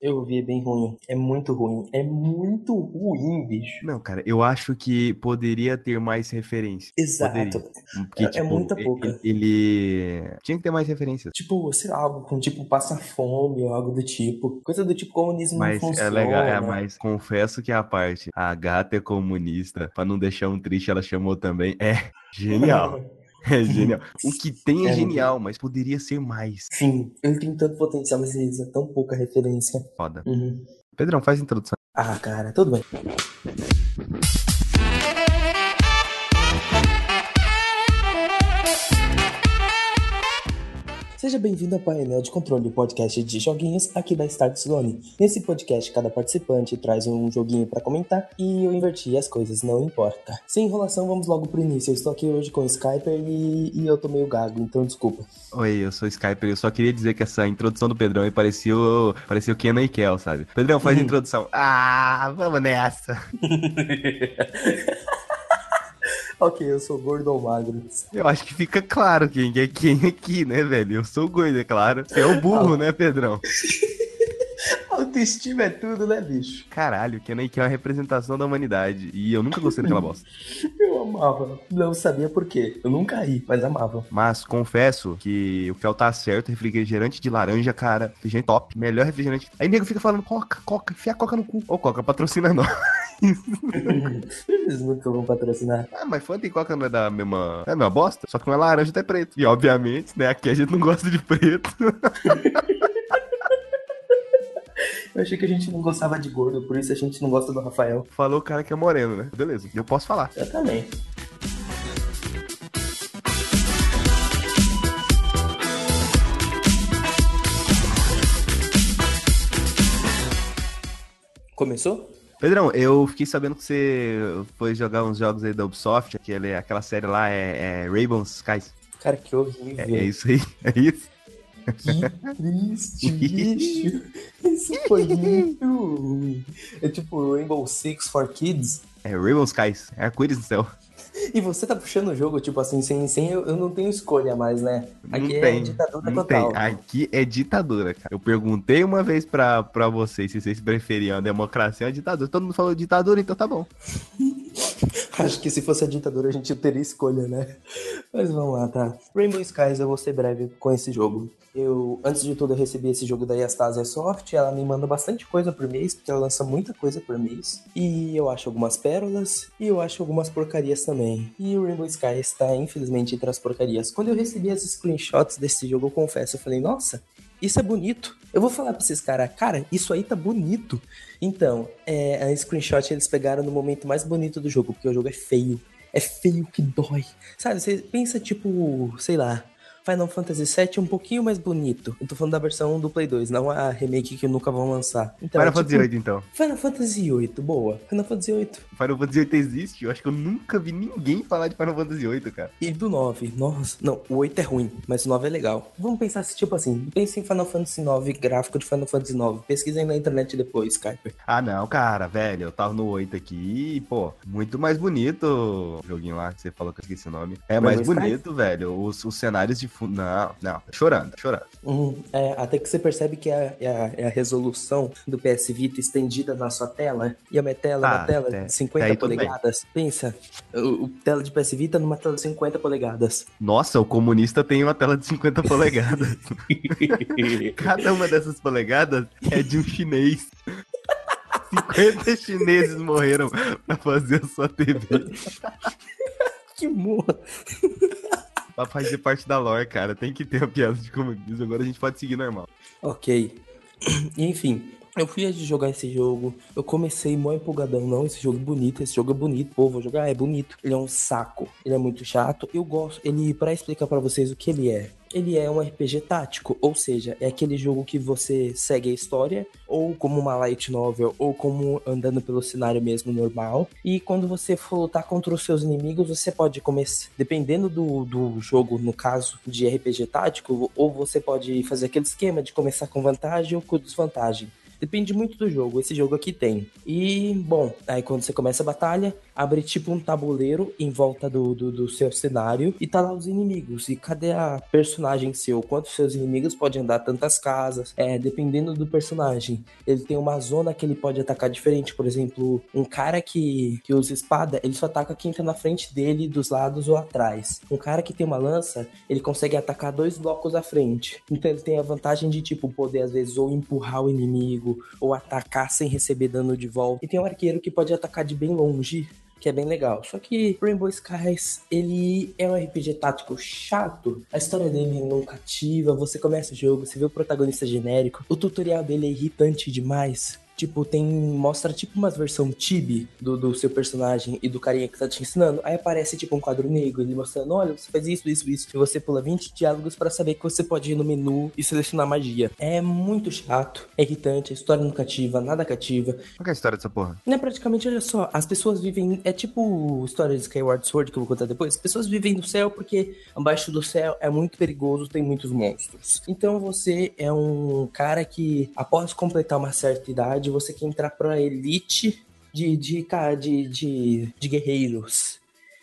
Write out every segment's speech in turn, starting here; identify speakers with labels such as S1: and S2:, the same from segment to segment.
S1: Eu vi, é bem ruim. É muito ruim. É muito ruim, bicho.
S2: Não, cara, eu acho que poderia ter mais referência.
S1: Exato.
S2: Porque,
S1: É- é
S2: tipo,
S1: muita
S2: ele-
S1: pouca.
S2: Ele, tinha que ter mais referências.
S1: Tipo, sei lá, algo com tipo passa fome ou algo do tipo. Coisa do tipo comunismo
S2: Mas
S1: não
S2: é
S1: funciona.
S2: legal, é, mas confesso que a parte, a gata é comunista, pra não deixar um triste, ela chamou também, é genial. É genial. O que tem é
S1: É
S2: genial, mas poderia ser mais.
S1: Sim, ele tem tanto potencial, mas ele usa tão pouca referência.
S2: Foda.
S1: Uhum.
S2: Pedrão, faz a introdução.
S1: Ah, cara, tudo bem. Seja bem-vindo ao painel de controle do podcast de joguinhos aqui da Start Zone. Nesse podcast, cada participante traz um joguinho pra comentar e eu inverti as coisas, não importa. Sem enrolação, vamos logo pro início. Eu estou aqui hoje com o Skyper e, e eu tô meio gago, então desculpa.
S2: Oi, eu sou o Skyper. Eu só queria dizer que essa introdução do Pedrão aí parecia o, parecia o Kenan e Kel, sabe? Pedrão, faz a introdução. Ah, vamos nessa.
S1: ok, eu sou gordo ou magro.
S2: Eu acho que fica claro quem é quem aqui, né, velho? Eu sou gordo, é claro. Você é o burro, né, Pedrão?
S1: Autoestima é tudo, né, bicho?
S2: Caralho, Kenan e Kel é a representação da humanidade. E eu nunca gostei daquela bosta.
S1: Eu amava. Não sabia por quê. Eu nunca ri, mas amava.
S2: Mas confesso que o Kel tá certo, refrigerante de laranja, cara, refrigerante top, melhor refrigerante. Aí nego fica falando coca, coca, enfia a coca no cu. Ô, coca, patrocina nós.
S1: Eles nunca vão patrocinar.
S2: Ah, mas Fanta e coca não é da mesma... É a mesma bosta? Só que não é laranja, até preto. E obviamente, né, aqui a gente não gosta de preto.
S1: Eu achei que a gente não gostava de gordo, por isso a gente não gosta do Rafael.
S2: Falou o cara que é moreno, né? Beleza, eu posso falar.
S1: Eu também. Começou?
S2: Pedrão, eu fiquei sabendo que você foi jogar uns jogos aí da Ubisoft, aquele, aquela série lá é, é Rainbow Skies.
S1: Cara, que horrível.
S2: É, é isso aí, é isso.
S1: Que triste, bicho. Isso foi muito ruim. É tipo Rainbow Six for Kids.
S2: É Rainbow Skies, é arco-íris no céu.
S1: E você tá puxando o jogo, tipo assim, sem, sem eu, eu não tenho escolha mais, né? Aqui
S2: não
S1: é
S2: tem,
S1: ditadura
S2: não
S1: total.
S2: tem. Aqui é ditadura, cara. Eu perguntei uma vez pra, pra vocês se vocês preferiam a democracia ou a ditadura. Todo mundo falou ditadura, então tá bom.
S1: Acho que se fosse a ditadura a gente teria escolha, né? Mas vamos lá, tá? Rainbow Skies, eu vou ser breve com esse jogo. Eu, antes de tudo, eu recebi esse jogo da Yastasia Soft. Ela me manda bastante coisa por mês, porque ela lança muita coisa por mês. E eu acho algumas pérolas, e eu acho algumas porcarias também. E o Rainbow Skies está, infelizmente, entre as porcarias. Quando eu recebi as screenshots desse jogo, eu confesso, eu falei, nossa, isso é bonito. Eu vou falar pra esses caras, cara, isso aí tá bonito. Então, é, a screenshot eles pegaram no momento mais bonito do jogo, porque o jogo é feio. É feio que dói. Sabe, você pensa tipo, sei lá, Final Fantasy VII um pouquinho mais bonito. Eu tô falando da versão do Play 2, não a remake que nunca vão lançar. Então,
S2: Final
S1: é
S2: Fantasy
S1: tipo,
S2: VIII, então.
S1: Final Fantasy VIII, boa. Final Fantasy VIII.
S2: Final Fantasy VIII existe? Eu acho que eu nunca vi ninguém falar de Final Fantasy VIII, cara.
S1: E do 9, nossa. Não, o 8 é ruim, mas o 9 é legal. Vamos pensar assim, tipo assim, pense em Final Fantasy 9, gráfico de Final Fantasy 9. Pesquisa aí na internet depois, Skyper.
S2: Ah, não, cara, velho, eu tava no 8 aqui e, pô, muito mais bonito o joguinho lá que você falou que eu esqueci o nome. É mais
S1: Rainbow Skies?
S2: bonito, velho. Os, os cenários de. Não, não, tá chorando, tá chorando.
S1: Hum, é, até que você percebe que é, é a, é a resolução do PS Vita estendida na sua tela. E a minha tela é
S2: Ah,
S1: uma tela de 50
S2: Aí tudo bem.
S1: polegadas. Pensa, o, o tela de PS Vita numa tela de 50 polegadas.
S2: Nossa, o comunista tem uma tela de 50 polegadas. Cada uma dessas polegadas é de um chinês. 50 chineses morreram pra fazer a sua TV.
S1: que morra.
S2: Pra fazer parte da lore, cara. Tem que ter a piada de comunismo. Agora a gente pode seguir normal.
S1: Ok. Enfim, eu fui de jogar esse jogo. Eu comecei mó empolgadão. Não, esse jogo é bonito, esse jogo é bonito. Pô, vou jogar, é bonito. Ele é um saco. Ele é muito chato. Eu gosto. Ele, pra explicar pra vocês o que ele é. Ele é um RPG tático, ou seja, é aquele jogo que você segue a história, ou como uma light novel, ou como andando pelo cenário mesmo normal. E quando você for lutar contra os seus inimigos, você pode começar, dependendo do, do jogo, no caso de RPG tático, ou você pode fazer aquele esquema de começar com vantagem ou com desvantagem. Depende muito do jogo, esse jogo aqui tem. E, bom, aí quando você começa a batalha, abre tipo um tabuleiro em volta do, do, do, seu cenário e tá lá os inimigos. E cadê a personagem seu? Quantos seus inimigos podem andar tantas casas? É, dependendo do personagem. Ele tem uma zona que ele pode atacar diferente. Por exemplo, um cara que, que usa espada, ele só ataca quem tá na frente dele, dos lados ou atrás. Um cara que tem uma lança, ele consegue atacar dois blocos à frente. Então ele tem a vantagem de, tipo, poder às vezes ou empurrar o inimigo ou atacar sem receber dano de volta. E tem um arqueiro que pode atacar de bem longe que é bem legal. Só que Rainbow Skies, ele é um RPG tático chato. A história dele não cativa, você começa o jogo, você vê o protagonista genérico, o tutorial dele é irritante demais. Tipo, tem. Mostra tipo umas versão tibi do, do seu personagem e do carinha que tá te ensinando. Aí aparece tipo um quadro negro, ele mostrando: olha, você faz isso, isso, isso. E você pula 20 diálogos para saber que você pode ir no menu e selecionar magia. É muito chato, é irritante, a história não cativa, nada cativa.
S2: Qual é a história dessa porra?
S1: Não é praticamente, olha só, as pessoas vivem. É tipo história de Skyward Sword que eu vou contar depois. As pessoas vivem no céu porque abaixo do céu é muito perigoso, tem muitos monstros. Então você é um cara que, após completar uma certa idade, você quer entrar pra elite de, de, de, de, de guerreiros.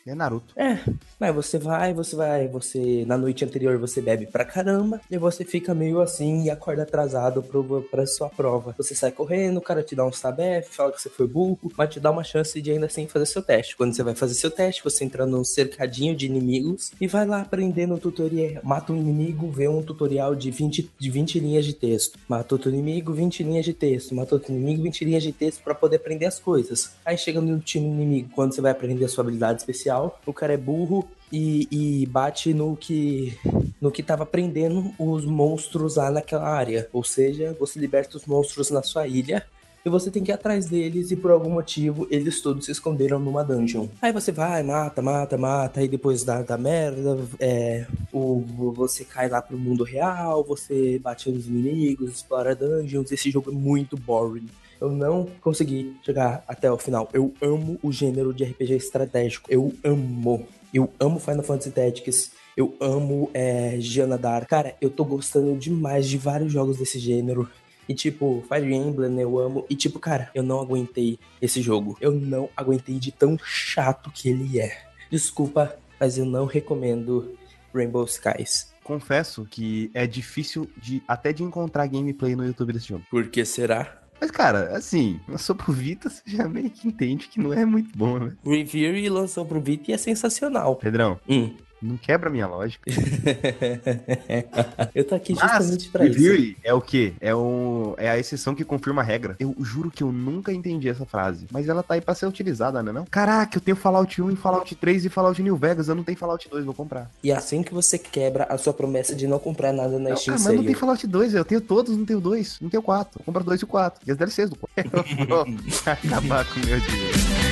S2: É Naruto.
S1: É, mas você vai, você vai, você na noite anterior você bebe pra caramba e você fica meio assim e acorda atrasado pro, pra sua prova. Você sai correndo, o cara te dá um stabef, fala que você foi burro, mas te dá uma chance de ainda assim fazer seu teste. Quando você vai fazer seu teste, você entra num cercadinho de inimigos e vai lá aprendendo tutorial. Mata um inimigo, vê um tutorial de 20, de 20 linhas de texto. Mata outro inimigo, 20 linhas de texto. Mata outro inimigo, 20 linhas de texto para poder aprender as coisas. Aí chega no time inimigo, quando você vai aprender a sua habilidade especial o cara é burro e, e, bate no que no que tava prendendo os monstros lá naquela área. Ou seja, você liberta os monstros na sua ilha e você tem que ir atrás deles e por algum motivo eles todos se esconderam numa dungeon. Aí você vai, mata, mata, mata, e depois dá merda, é, o, você cai lá pro mundo real, você bate nos inimigos, explora dungeons, esse jogo é muito boring. Eu não consegui chegar até o final. Eu amo o gênero de RPG estratégico. Eu amo. Eu amo Final Fantasy Tactics. Eu amo é, Giana Dark. Cara, eu tô gostando demais de vários jogos desse gênero. E tipo, Fire Emblem eu amo. E tipo, cara, eu não aguentei esse jogo. Eu não aguentei de tão chato que ele é. Desculpa, mas eu não recomendo Rainbow Skies.
S2: Confesso que é difícil de até de encontrar gameplay no YouTube desse jogo.
S1: Por que será?
S2: Mas, cara, assim, lançou pro Vita, você já meio que entende que não é muito bom, né?
S1: Review lançou pro Vita e é sensacional.
S2: Pedrão,
S1: hum.
S2: Não quebra a minha lógica.
S1: eu tô aqui justamente Mas, pra isso.
S2: É o quê? É, um, é a exceção que confirma a regra. Eu juro que eu nunca entendi essa frase. Mas ela tá aí pra ser utilizada, né? Não? Caraca, eu tenho Fallout 1 e Fallout 3 e Fallout New Vegas. Eu não tenho Fallout 2, vou comprar.
S1: E assim que você quebra a sua promessa de não comprar nada na não, Steam
S2: cara, Mas não tem Fallout 2, eu tenho todos, não tenho dois, não tenho quatro. Compra dois e o quatro. E as DLCs do 4. vou acabar com o meu dinheiro.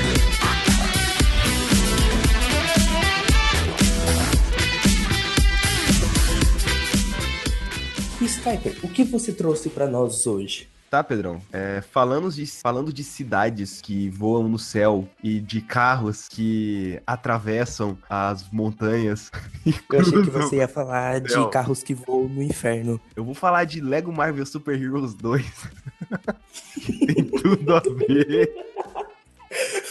S1: Skyper, o que você trouxe para nós hoje?
S2: Tá, Pedrão. É, falando, de, falando de cidades que voam no céu e de carros que atravessam as montanhas.
S1: Eu achei que você ia falar de Não. carros que voam no inferno.
S2: Eu vou falar de Lego Marvel Super Heroes 2. Tem tudo a ver.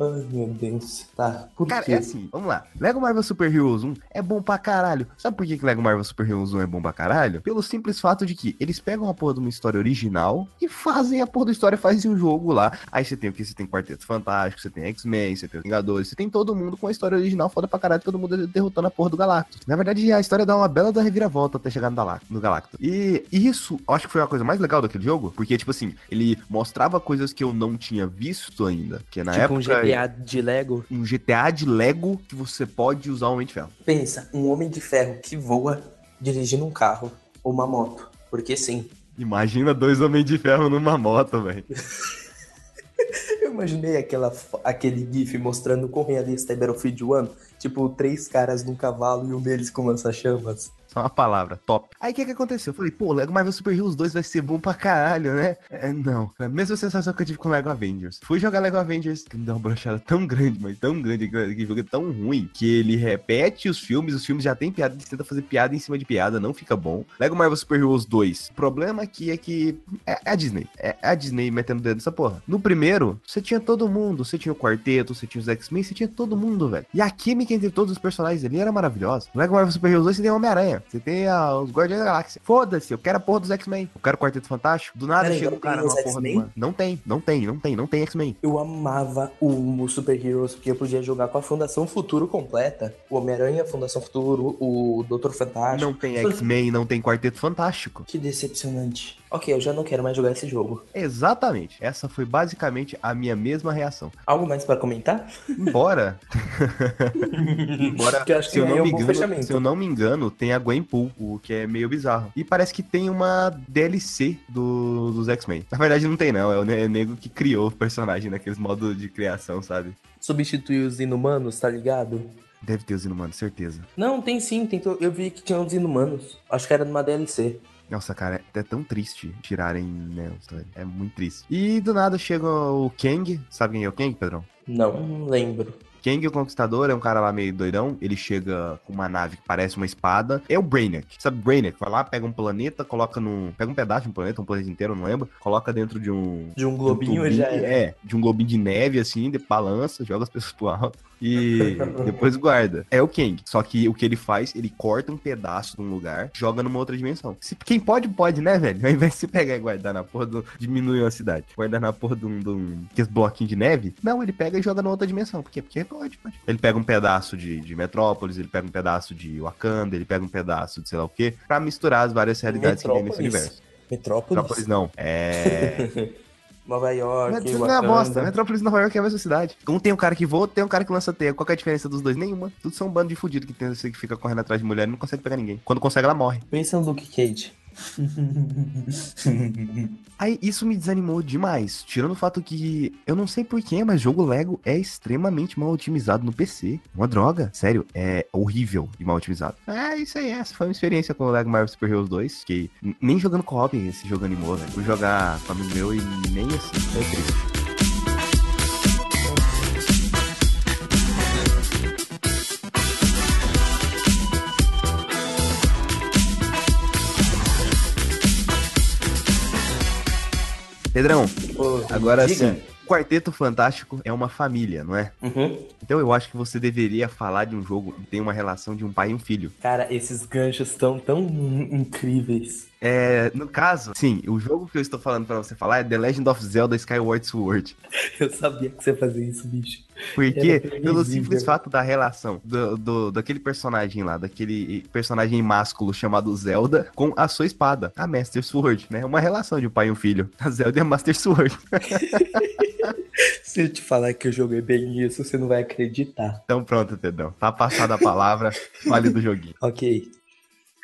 S1: Ai, meu Deus. Tá.
S2: Por Cara, quê? é assim, vamos lá. Lego Marvel Super Heroes 1 é bom pra caralho. Sabe por que, que Lego Marvel Super Heroes 1 é bom pra caralho? Pelo simples fato de que eles pegam a porra de uma história original e fazem a porra da história, fazem um jogo lá. Aí você tem o que? Você tem Quarteto Fantástico, você tem X-Men, você tem Vingadores, você tem todo mundo com a história original foda pra caralho, todo mundo derrotando a porra do Galactus. Na verdade, a história dá uma bela da reviravolta até chegar no Galactus. E isso, acho que foi a coisa mais legal daquele jogo, porque, tipo assim, ele mostrava coisas que eu não tinha visto ainda, que na tipo época...
S1: Um GTA de Lego.
S2: Um GTA de Lego que você pode usar o Homem de Ferro.
S1: Pensa, um Homem de Ferro que voa dirigindo um carro ou uma moto. Porque sim.
S2: Imagina dois Homens de Ferro numa moto, velho.
S1: Eu imaginei aquela, aquele GIF mostrando com realista é Battlefield One. Tipo, três caras num cavalo e um deles com lança-chamas.
S2: Só uma palavra, top. Aí o que que aconteceu? Eu falei, pô, Lego Marvel Super Heroes 2 vai ser bom pra caralho, né? É, não. A mesma sensação que eu tive com Lego Avengers. Fui jogar Lego Avengers, que me deu uma brochada tão grande, mas tão grande, que jogo é tão ruim, que ele repete os filmes, os filmes já tem piada, ele tenta fazer piada em cima de piada, não fica bom. Lego Marvel Super Heroes 2. O problema aqui é que é, é a Disney. É, é a Disney metendo o dedo nessa porra. No primeiro, você tinha todo mundo. Você tinha o quarteto, você tinha os X-Men, você tinha todo mundo, velho. E a química entre todos os personagens ali era maravilhosa. No Lego Marvel Super Heroes 2 você tem Homem-Aranha. Você tem a, os Guardiões da Galáxia. Foda-se, eu quero a porra dos X-Men. Eu quero o Quarteto Fantástico. Do nada
S1: Pera
S2: chega
S1: não
S2: um cara numa porra
S1: X-Men?
S2: uma... Não tem, não tem, não tem, não tem X-Men.
S1: Eu amava o Super Heroes porque eu podia jogar com a Fundação Futuro completa. O Homem-Aranha, Fundação Futuro, o Doutor Fantástico.
S2: Não tem X-Men, não tem Quarteto Fantástico.
S1: Que decepcionante. Ok, eu já não quero mais jogar esse jogo.
S2: Exatamente. Essa foi basicamente a minha mesma reação.
S1: Algo mais pra comentar?
S2: Embora. Embora,
S1: eu acho
S2: se,
S1: que
S2: eu não
S1: é um
S2: me engano, se eu não me engano, tem a Gwenpool, o que é meio bizarro. E parece que tem uma DLC do, dos X-Men. Na verdade, não tem, não. É o ne- nego que criou o personagem naqueles modos de criação, sabe?
S1: Substituir os inumanos, tá ligado?
S2: Deve ter os inumanos, certeza.
S1: Não, tem sim, tem eu vi que tinha os inumanos. Acho que era numa DLC.
S2: Nossa, cara, é tão triste tirarem, né? É muito triste. E do nada chega o Kang. Sabe quem é o Kang, Pedrão?
S1: Não, lembro.
S2: Kang o Conquistador é um cara lá meio doidão. Ele chega com uma nave que parece uma espada. É o Brainiac. Sabe o Brainiac? Vai lá, pega um planeta, coloca num. Pega um pedaço de um planeta, um planeta inteiro, não lembro. Coloca dentro de um.
S1: De um
S2: de um
S1: globinho
S2: tubinho,
S1: já era.
S2: É, de um globinho de neve, assim, de balança, joga as pessoas pro alto e depois guarda. É o Kang. Só que o que ele faz, ele corta um pedaço de um lugar, joga numa outra dimensão. Se, quem pode, pode, né, velho? Ao invés de você pegar e guardar na porra do. diminuir uma cidade, guardar na porra de um. De um aqueles bloquinhos de neve, não, ele pega e joga na outra dimensão. Por quê? Porque pode, pode. Ele pega um pedaço de, de Metrópolis, ele pega um pedaço de Wakanda, ele pega um pedaço de sei lá o quê, pra misturar as várias realidades que tem nesse universo.
S1: Metrópolis.
S2: Metrópolis não. É.
S1: Nova York.
S2: Metrópolis não é bosta. Metrópolis e Nova York é a mesma cidade. Um tem um cara que voa, tem um cara que lança teia. Qual que é a diferença dos dois? Nenhuma. Tudo são um bando de fudido que tem que fica correndo atrás de mulher e não consegue pegar ninguém. Quando consegue, ela morre.
S1: Pensa no Luke Cage.
S2: Aí isso me desanimou demais. Tirando o fato que eu não sei porquê, mas jogo Lego é extremamente mal otimizado no PC. Uma droga. Sério, é horrível e mal otimizado. É isso aí. Essa foi uma experiência com o Lego Marvel Super Heroes 2. Que nem jogando co-op esse jogo animou, velho. Fui jogar com amigo meu e nem assim. É triste. Pedrão,
S1: Ô,
S2: agora
S1: diga.
S2: sim. Quarteto Fantástico é uma família, não é?
S1: Uhum.
S2: Então eu acho que você deveria falar de um jogo que tem uma relação de um pai e um filho.
S1: Cara, esses ganchos estão tão incríveis.
S2: É, no caso, sim, o jogo que eu estou falando pra você falar é The Legend of Zelda Skyward Sword.
S1: Eu sabia que você fazia isso, bicho.
S2: Porque, pelo simples fato da relação do, do- daquele personagem lá, daquele personagem másculo chamado Zelda, com a sua espada, a Master Sword, né? Uma relação de um pai e um filho. A Zelda é a Master Sword.
S1: Se eu te falar que eu joguei bem isso, você não vai acreditar.
S2: Então pronto, Pedrão. Tá passada a palavra, fale do joguinho.
S1: Ok.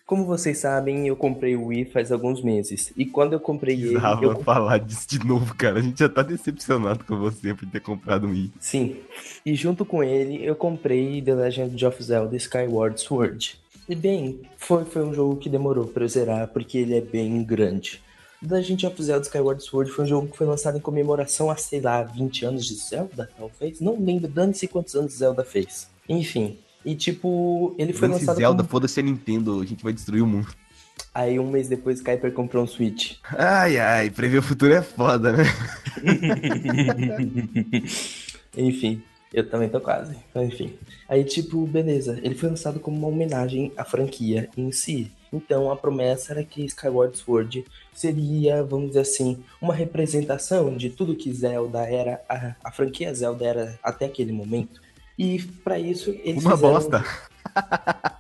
S1: Como vocês sabem, eu comprei o Wii faz alguns meses. E quando eu comprei ele,
S2: Precisava
S1: eu...
S2: falar disso de novo, cara. A gente já tá decepcionado com você por ter comprado um i.
S1: Sim. E junto com ele, eu comprei The Legend of Zelda Skyward Sword. E bem, foi, foi um jogo que demorou pra eu zerar, porque ele é bem grande. The Legend of Zelda Skyward Sword foi um jogo que foi lançado em comemoração a, sei lá, 20 anos de Zelda, talvez? Não lembro, dane-se quantos anos Zelda fez. Enfim. E tipo, ele foi
S2: Esse
S1: lançado
S2: Zelda,
S1: como...
S2: foda-se a Nintendo, a gente vai destruir o mundo.
S1: Aí um mês depois, Kuiper comprou um Switch.
S2: Ai, ai, prever o futuro é foda, né?
S1: Enfim, eu também tô quase. Mas, Enfim. Aí, tipo, beleza. Ele foi lançado como uma homenagem à franquia em si. Então, a promessa era que Skyward Sword seria, vamos dizer assim, uma representação de tudo que Zelda era, a, a franquia Zelda era até aquele momento. E pra isso eles
S2: Uma
S1: fizeram...
S2: bosta.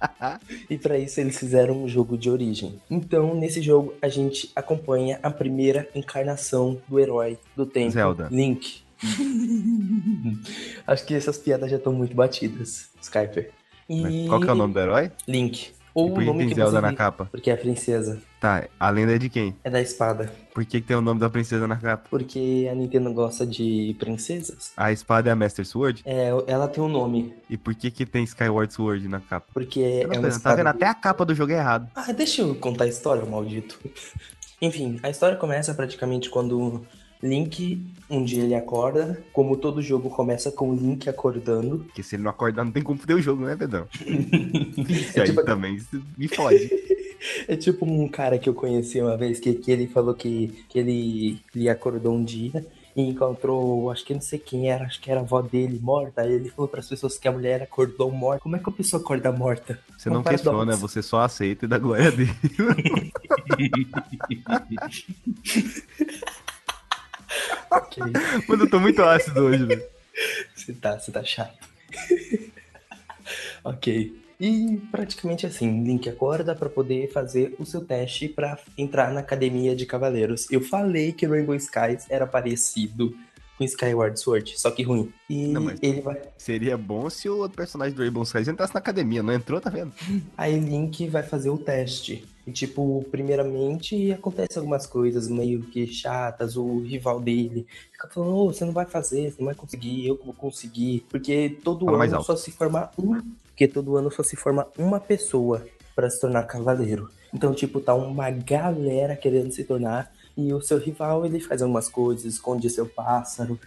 S1: E pra isso eles fizeram um jogo de origem. Então, nesse jogo, a gente acompanha a primeira encarnação do herói do tempo,
S2: Zelda.
S1: Link. Acho que essas piadas já estão muito batidas, Skyper. E...
S2: Qual que é o nome do herói?
S1: Link. Ou o
S2: que
S1: nome
S2: tem
S1: que
S2: Zelda na capa?
S1: Porque é a princesa.
S2: Tá, a lenda é de quem?
S1: É da espada.
S2: Por que, que tem o nome da princesa na capa?
S1: Porque a Nintendo gosta de princesas.
S2: A espada é a Master Sword?
S1: É, ela tem um nome.
S2: E por que, que tem Skyward Sword na capa?
S1: Porque é uma
S2: vendo, tá
S1: espada.
S2: vendo? Até a capa do jogo é errado.
S1: Ah, deixa eu contar a história, maldito. Enfim, a história começa praticamente quando Link, um dia ele acorda. Como todo jogo começa com o Link acordando.
S2: Porque se ele não acordar, não tem como foder o jogo, né, Pedrão? Isso
S1: É
S2: aí
S1: tipo-
S2: também me fode.
S1: É tipo um cara que eu conheci uma vez que, que ele falou que, que ele, ele acordou um dia e encontrou, acho que não sei quem era, acho que era a avó dele morta. Aí ele falou para as pessoas que a mulher acordou morta. Como é que a pessoa acorda morta?
S2: Você
S1: um
S2: não questiona,
S1: paradoxo.
S2: você só aceita e dá glória a Deus.
S1: Ok.
S2: Mano, eu tô muito ácido hoje, velho.
S1: Você tá, você tá chato. ok. E praticamente assim, Link acorda pra poder fazer o seu teste pra entrar na academia de cavaleiros. Eu falei que Rainbow Skies era parecido com Skyward Sword, só que ruim. E
S2: Não,
S1: ele vai,
S2: Seria bom se o outro personagem do Rainbow Skies entrasse na academia, não entrou, tá vendo?
S1: aí Link vai fazer o teste. E tipo, primeiramente acontece algumas coisas meio que chatas, o rival dele fica falando, "Ô, você não vai fazer, você não vai conseguir, eu vou conseguir, porque todo
S2: Fala
S1: ano só se forma um, porque todo ano só se forma uma pessoa pra se tornar cavaleiro. Então, tipo, tá uma galera querendo se tornar e o seu rival ele faz algumas coisas, esconde seu pássaro.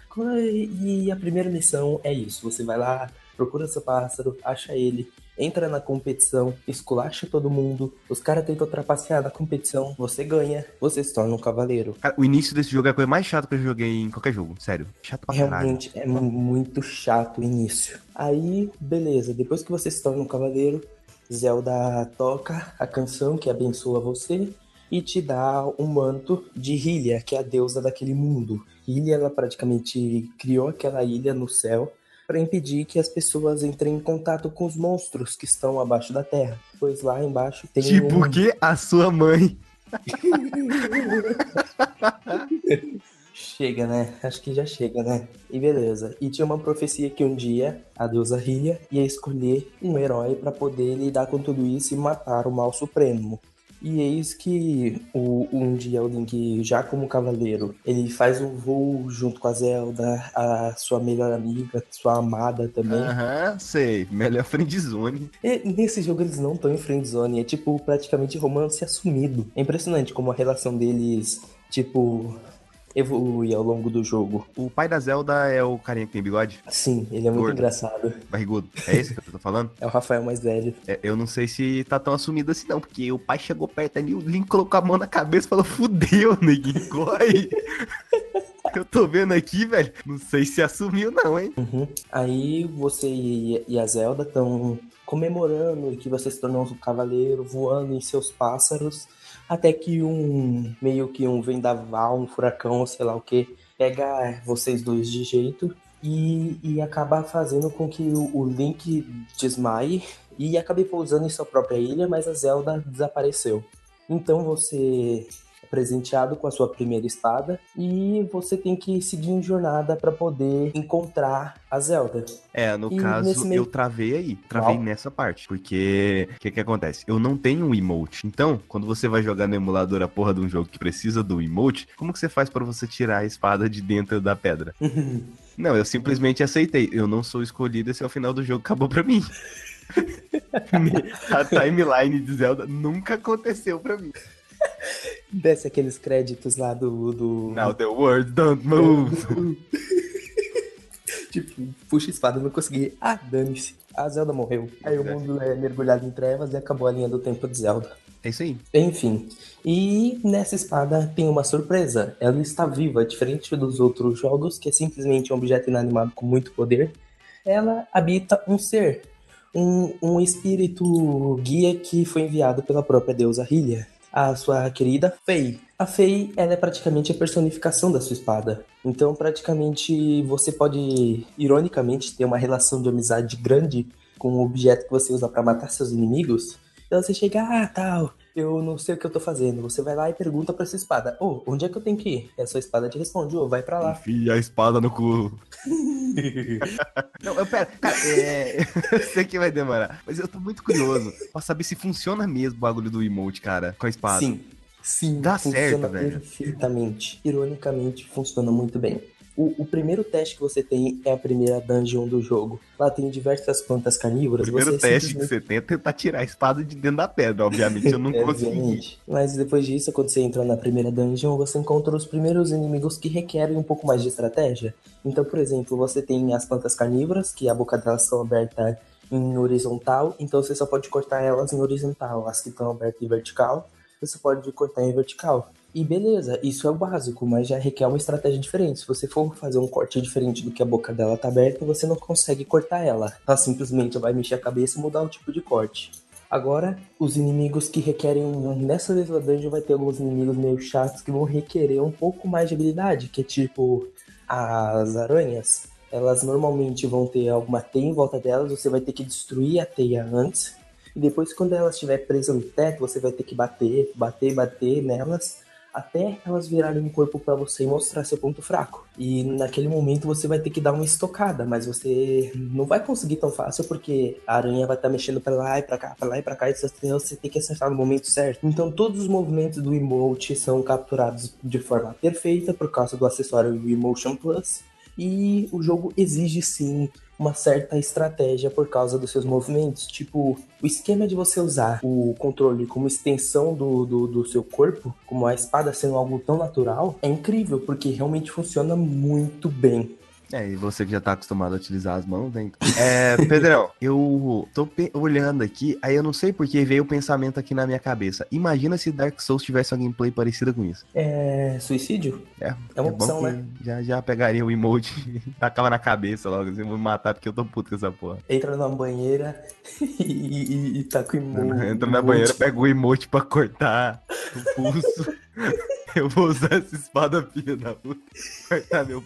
S1: E a primeira missão é isso, você vai lá, procura seu pássaro, acha ele, entra na competição, esculacha todo mundo, os caras tentam trapacear na competição, você ganha, você se torna um cavaleiro.
S2: Cara, o início desse jogo é a coisa mais chata que eu joguei em qualquer jogo, sério. Chato pra caralho.
S1: Realmente é mu- muito chato o início. Aí, beleza, depois que você se torna um cavaleiro, Zelda toca a canção que abençoa você e te dá um manto de Hylia, que é a deusa daquele mundo. Hylia, ela praticamente criou aquela ilha no céu para impedir que as pessoas entrem em contato com os monstros que estão abaixo da terra. Pois lá embaixo tem
S2: Tipo
S1: um...
S2: que? A sua mãe.
S1: Chega, né? Acho que já chega, né? E beleza. E tinha uma profecia que um dia a deusa Hylia ia escolher um herói pra poder lidar com tudo isso e matar o mal supremo. E eis que o, um dia o Link, já como cavaleiro, ele faz um voo junto com a Zelda, a sua melhor amiga, sua amada também.
S2: Aham, sei. Melhor friendzone.
S1: E nesse jogo eles não estão em friendzone, é tipo praticamente romance assumido. É impressionante como a relação deles, tipo, evolui ao longo do jogo.
S2: O pai da Zelda é o carinha que tem bigode?
S1: Sim, ele é muito
S2: Gordo.
S1: engraçado.
S2: Barrigudo. É esse que eu tô falando?
S1: É o Rafael mais velho.
S2: É, eu não sei se tá tão assumido assim, não, porque o pai chegou perto ali, o Link colocou a mão na cabeça e falou: fudeu, neguinho, corre. eu tô vendo aqui, velho. Não sei se assumiu, não, hein?
S1: Uhum. Aí você e a Zelda estão comemorando que você se tornou um cavaleiro, voando em seus pássaros, até que um meio que um vendaval, um furacão, sei lá o que, pega vocês dois de jeito e, e acaba fazendo com que o, o Link desmaie e acabe pousando em sua própria ilha, mas a Zelda desapareceu. Então você presenteado com a sua primeira espada e você tem que seguir em jornada para poder encontrar a Zelda.
S2: É, no
S1: E
S2: caso,
S1: meio-
S2: eu travei aí. Travei
S1: Qual?
S2: nessa parte. Porque o que que acontece? Eu não tenho um emote. Então, quando você vai jogar no emulador a porra de um jogo que precisa do emote, como que você faz pra você tirar a espada de dentro da pedra? Não, eu simplesmente aceitei. Eu não sou escolhido, esse é o final do jogo, acabou pra mim. a timeline de Zelda nunca aconteceu pra mim.
S1: Desce aqueles créditos lá do. do...
S2: Now the world don't move.
S1: tipo, puxa espada, não consegui. Ah, dane-se. A Zelda morreu. Aí o mundo é mergulhado em trevas e acabou a linha do tempo de Zelda.
S2: É isso aí.
S1: Enfim. E nessa espada tem uma surpresa. Ela está viva, diferente dos outros jogos, que é simplesmente um objeto inanimado com muito poder. Ela habita um ser. Um, um espírito guia que foi enviado pela própria deusa Hylia. A sua querida Fei. A Fei, ela é praticamente a personificação da sua espada. Então, praticamente, você pode, ironicamente, ter uma relação de amizade grande com o objeto que você usa para matar seus inimigos. Então você chega, ah, tal, eu não sei o que eu tô fazendo. Você vai lá e pergunta pra essa espada: Ô, oh, onde é que eu tenho que ir? E a sua espada te responde: Ô, oh, vai pra lá.
S2: Enfia a espada no cu. não, eu pera, cara, é... eu sei que vai demorar, mas eu tô muito curioso pra saber se funciona mesmo o bagulho do emote, cara, com a espada.
S1: Sim, sim.
S2: Dá certo, velho.
S1: Perfeitamente. Ironicamente, funciona muito bem. O, o, primeiro teste que você tem é a primeira dungeon do jogo. Lá tem diversas plantas carnívoras.
S2: O primeiro teste simplesmente... que você tem é tentar tirar a espada de dentro da pedra, obviamente. Eu não consegui.
S1: Mas depois disso, quando você entra na primeira dungeon, você encontra os primeiros inimigos que requerem um pouco mais de estratégia. Então, por exemplo, você tem as plantas carnívoras, que a boca delas estão aberta em horizontal, então você só pode cortar elas em horizontal. As que estão abertas em vertical, você pode cortar em vertical. E beleza, isso é o básico, mas já requer uma estratégia diferente. Se você for fazer um corte diferente do que a boca dela tá aberta, você não consegue cortar ela. Ela simplesmente vai mexer a cabeça e mudar o tipo de corte. Agora, os inimigos que requerem. Nessa vez da dungeon vai ter alguns inimigos meio chatos que vão requerer um pouco mais de habilidade, que é tipo as aranhas. Elas normalmente vão ter alguma teia em volta delas, você vai ter que destruir a teia antes. E depois, quando elas estiver presa no teto, você vai ter que bater, bater, bater nelas até elas virarem um corpo para você e mostrar seu ponto fraco. E naquele momento você vai ter que dar uma estocada, mas você não vai conseguir tão fácil porque a aranha vai estar tá mexendo para lá e para cá, para lá e para cá, e você tem que acertar no momento certo. Então todos os movimentos do emote são capturados de forma perfeita por causa do acessório Emotion Plus. E o jogo exige sim uma certa estratégia por causa dos seus movimentos. Tipo, o esquema de você usar o controle como extensão do, do, do, seu corpo, como a espada sendo algo tão natural, é incrível, porque realmente funciona muito bem.
S2: É, e você que já tá acostumado a utilizar as mãos, né? É, Pedrão, eu tô olhando aqui, aí eu não sei porque veio o pensamento aqui na minha cabeça. Imagina se Dark Souls tivesse uma gameplay parecida com isso.
S1: É. Suicídio?
S2: É. É uma é opção, né? Já, já pegaria o emote e tacava na cabeça logo, assim, vou me matar porque eu tô puto com essa porra.
S1: Entra na banheira e, e, e tá com o emote.
S2: Entra na banheira, pega o emote pra cortar o pulso. eu vou usar essa espada, filha da puta. Cortar meu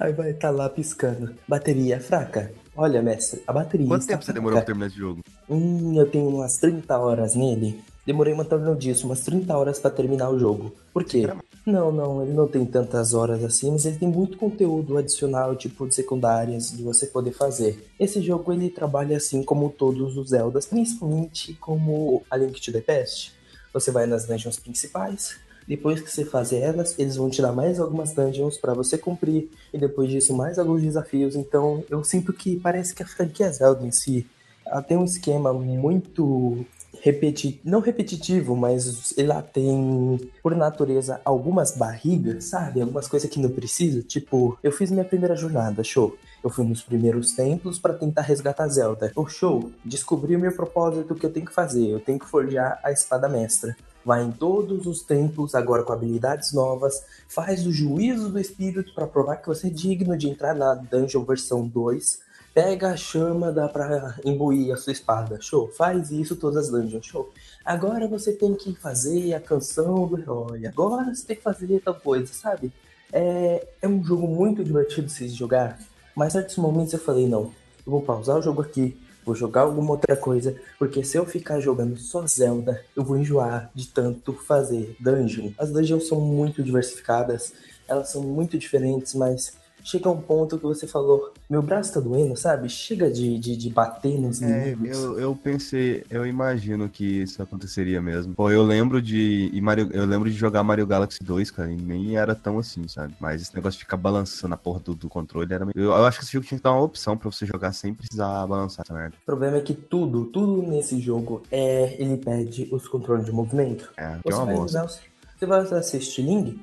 S1: Aí vai estar tá lá piscando. Bateria fraca. Olha, mestre, a bateria.
S2: Quanto tempo você demorou pra terminar esse jogo?
S1: Hum, eu tenho umas 30 horas nele. Demorei uma torno disso, umas 30 horas para terminar o jogo. Por quê? Não, não, ele não tem tantas horas assim, mas ele tem muito conteúdo adicional, tipo de secundárias, de você poder fazer. Esse jogo ele trabalha assim como todos os Zeldas, principalmente como a Link to the Past. Você vai nas dungeons principais, depois que você fazer elas, eles vão te dar mais algumas dungeons para você cumprir e depois disso mais alguns desafios. Então eu sinto que parece que a franquia Zelda em si ela tem um esquema muito repeti não repetitivo, mas ela tem por natureza algumas barrigas, sabe? Algumas coisas que não precisa. Tipo, eu fiz minha primeira jornada, show. Eu fui nos primeiros templos para tentar resgatar Zelda. O show, descobri o meu propósito que eu tenho que fazer. Eu tenho que forjar a espada mestra vai em todos os templos agora com habilidades novas, faz o juízo do espírito para provar que você é digno de entrar na dungeon versão 2, pega a chama, dá pra imbuir a sua espada, show, faz isso todas as dungeons, show. Agora você tem que fazer a canção do herói, agora você tem que fazer tal coisa, sabe? É, é um jogo muito divertido se jogar, mas certos momentos eu falei, não, eu vou pausar o jogo aqui, vou jogar alguma outra coisa, porque se eu ficar jogando só Zelda, eu vou enjoar de tanto fazer dungeon. As dungeons são muito diversificadas, elas são muito diferentes, mas chega um ponto que você falou, meu braço tá doendo, sabe? Chega de, de, de bater nos é, inimigos.
S2: Eu, eu pensei, eu imagino que isso aconteceria mesmo. Pô, eu lembro de. Mario, eu lembro de jogar Mario Galaxy 2, cara, e nem era tão assim, sabe? Mas esse negócio de ficar balançando a porra do, do controle era. Eu, eu, acho que esse jogo tinha que dar uma opção pra você jogar sem precisar balançar essa merda.
S1: O problema é que tudo, tudo nesse jogo é. Ele pede os controles de movimento.
S2: É, que é uma boa.
S1: Você vai usar seu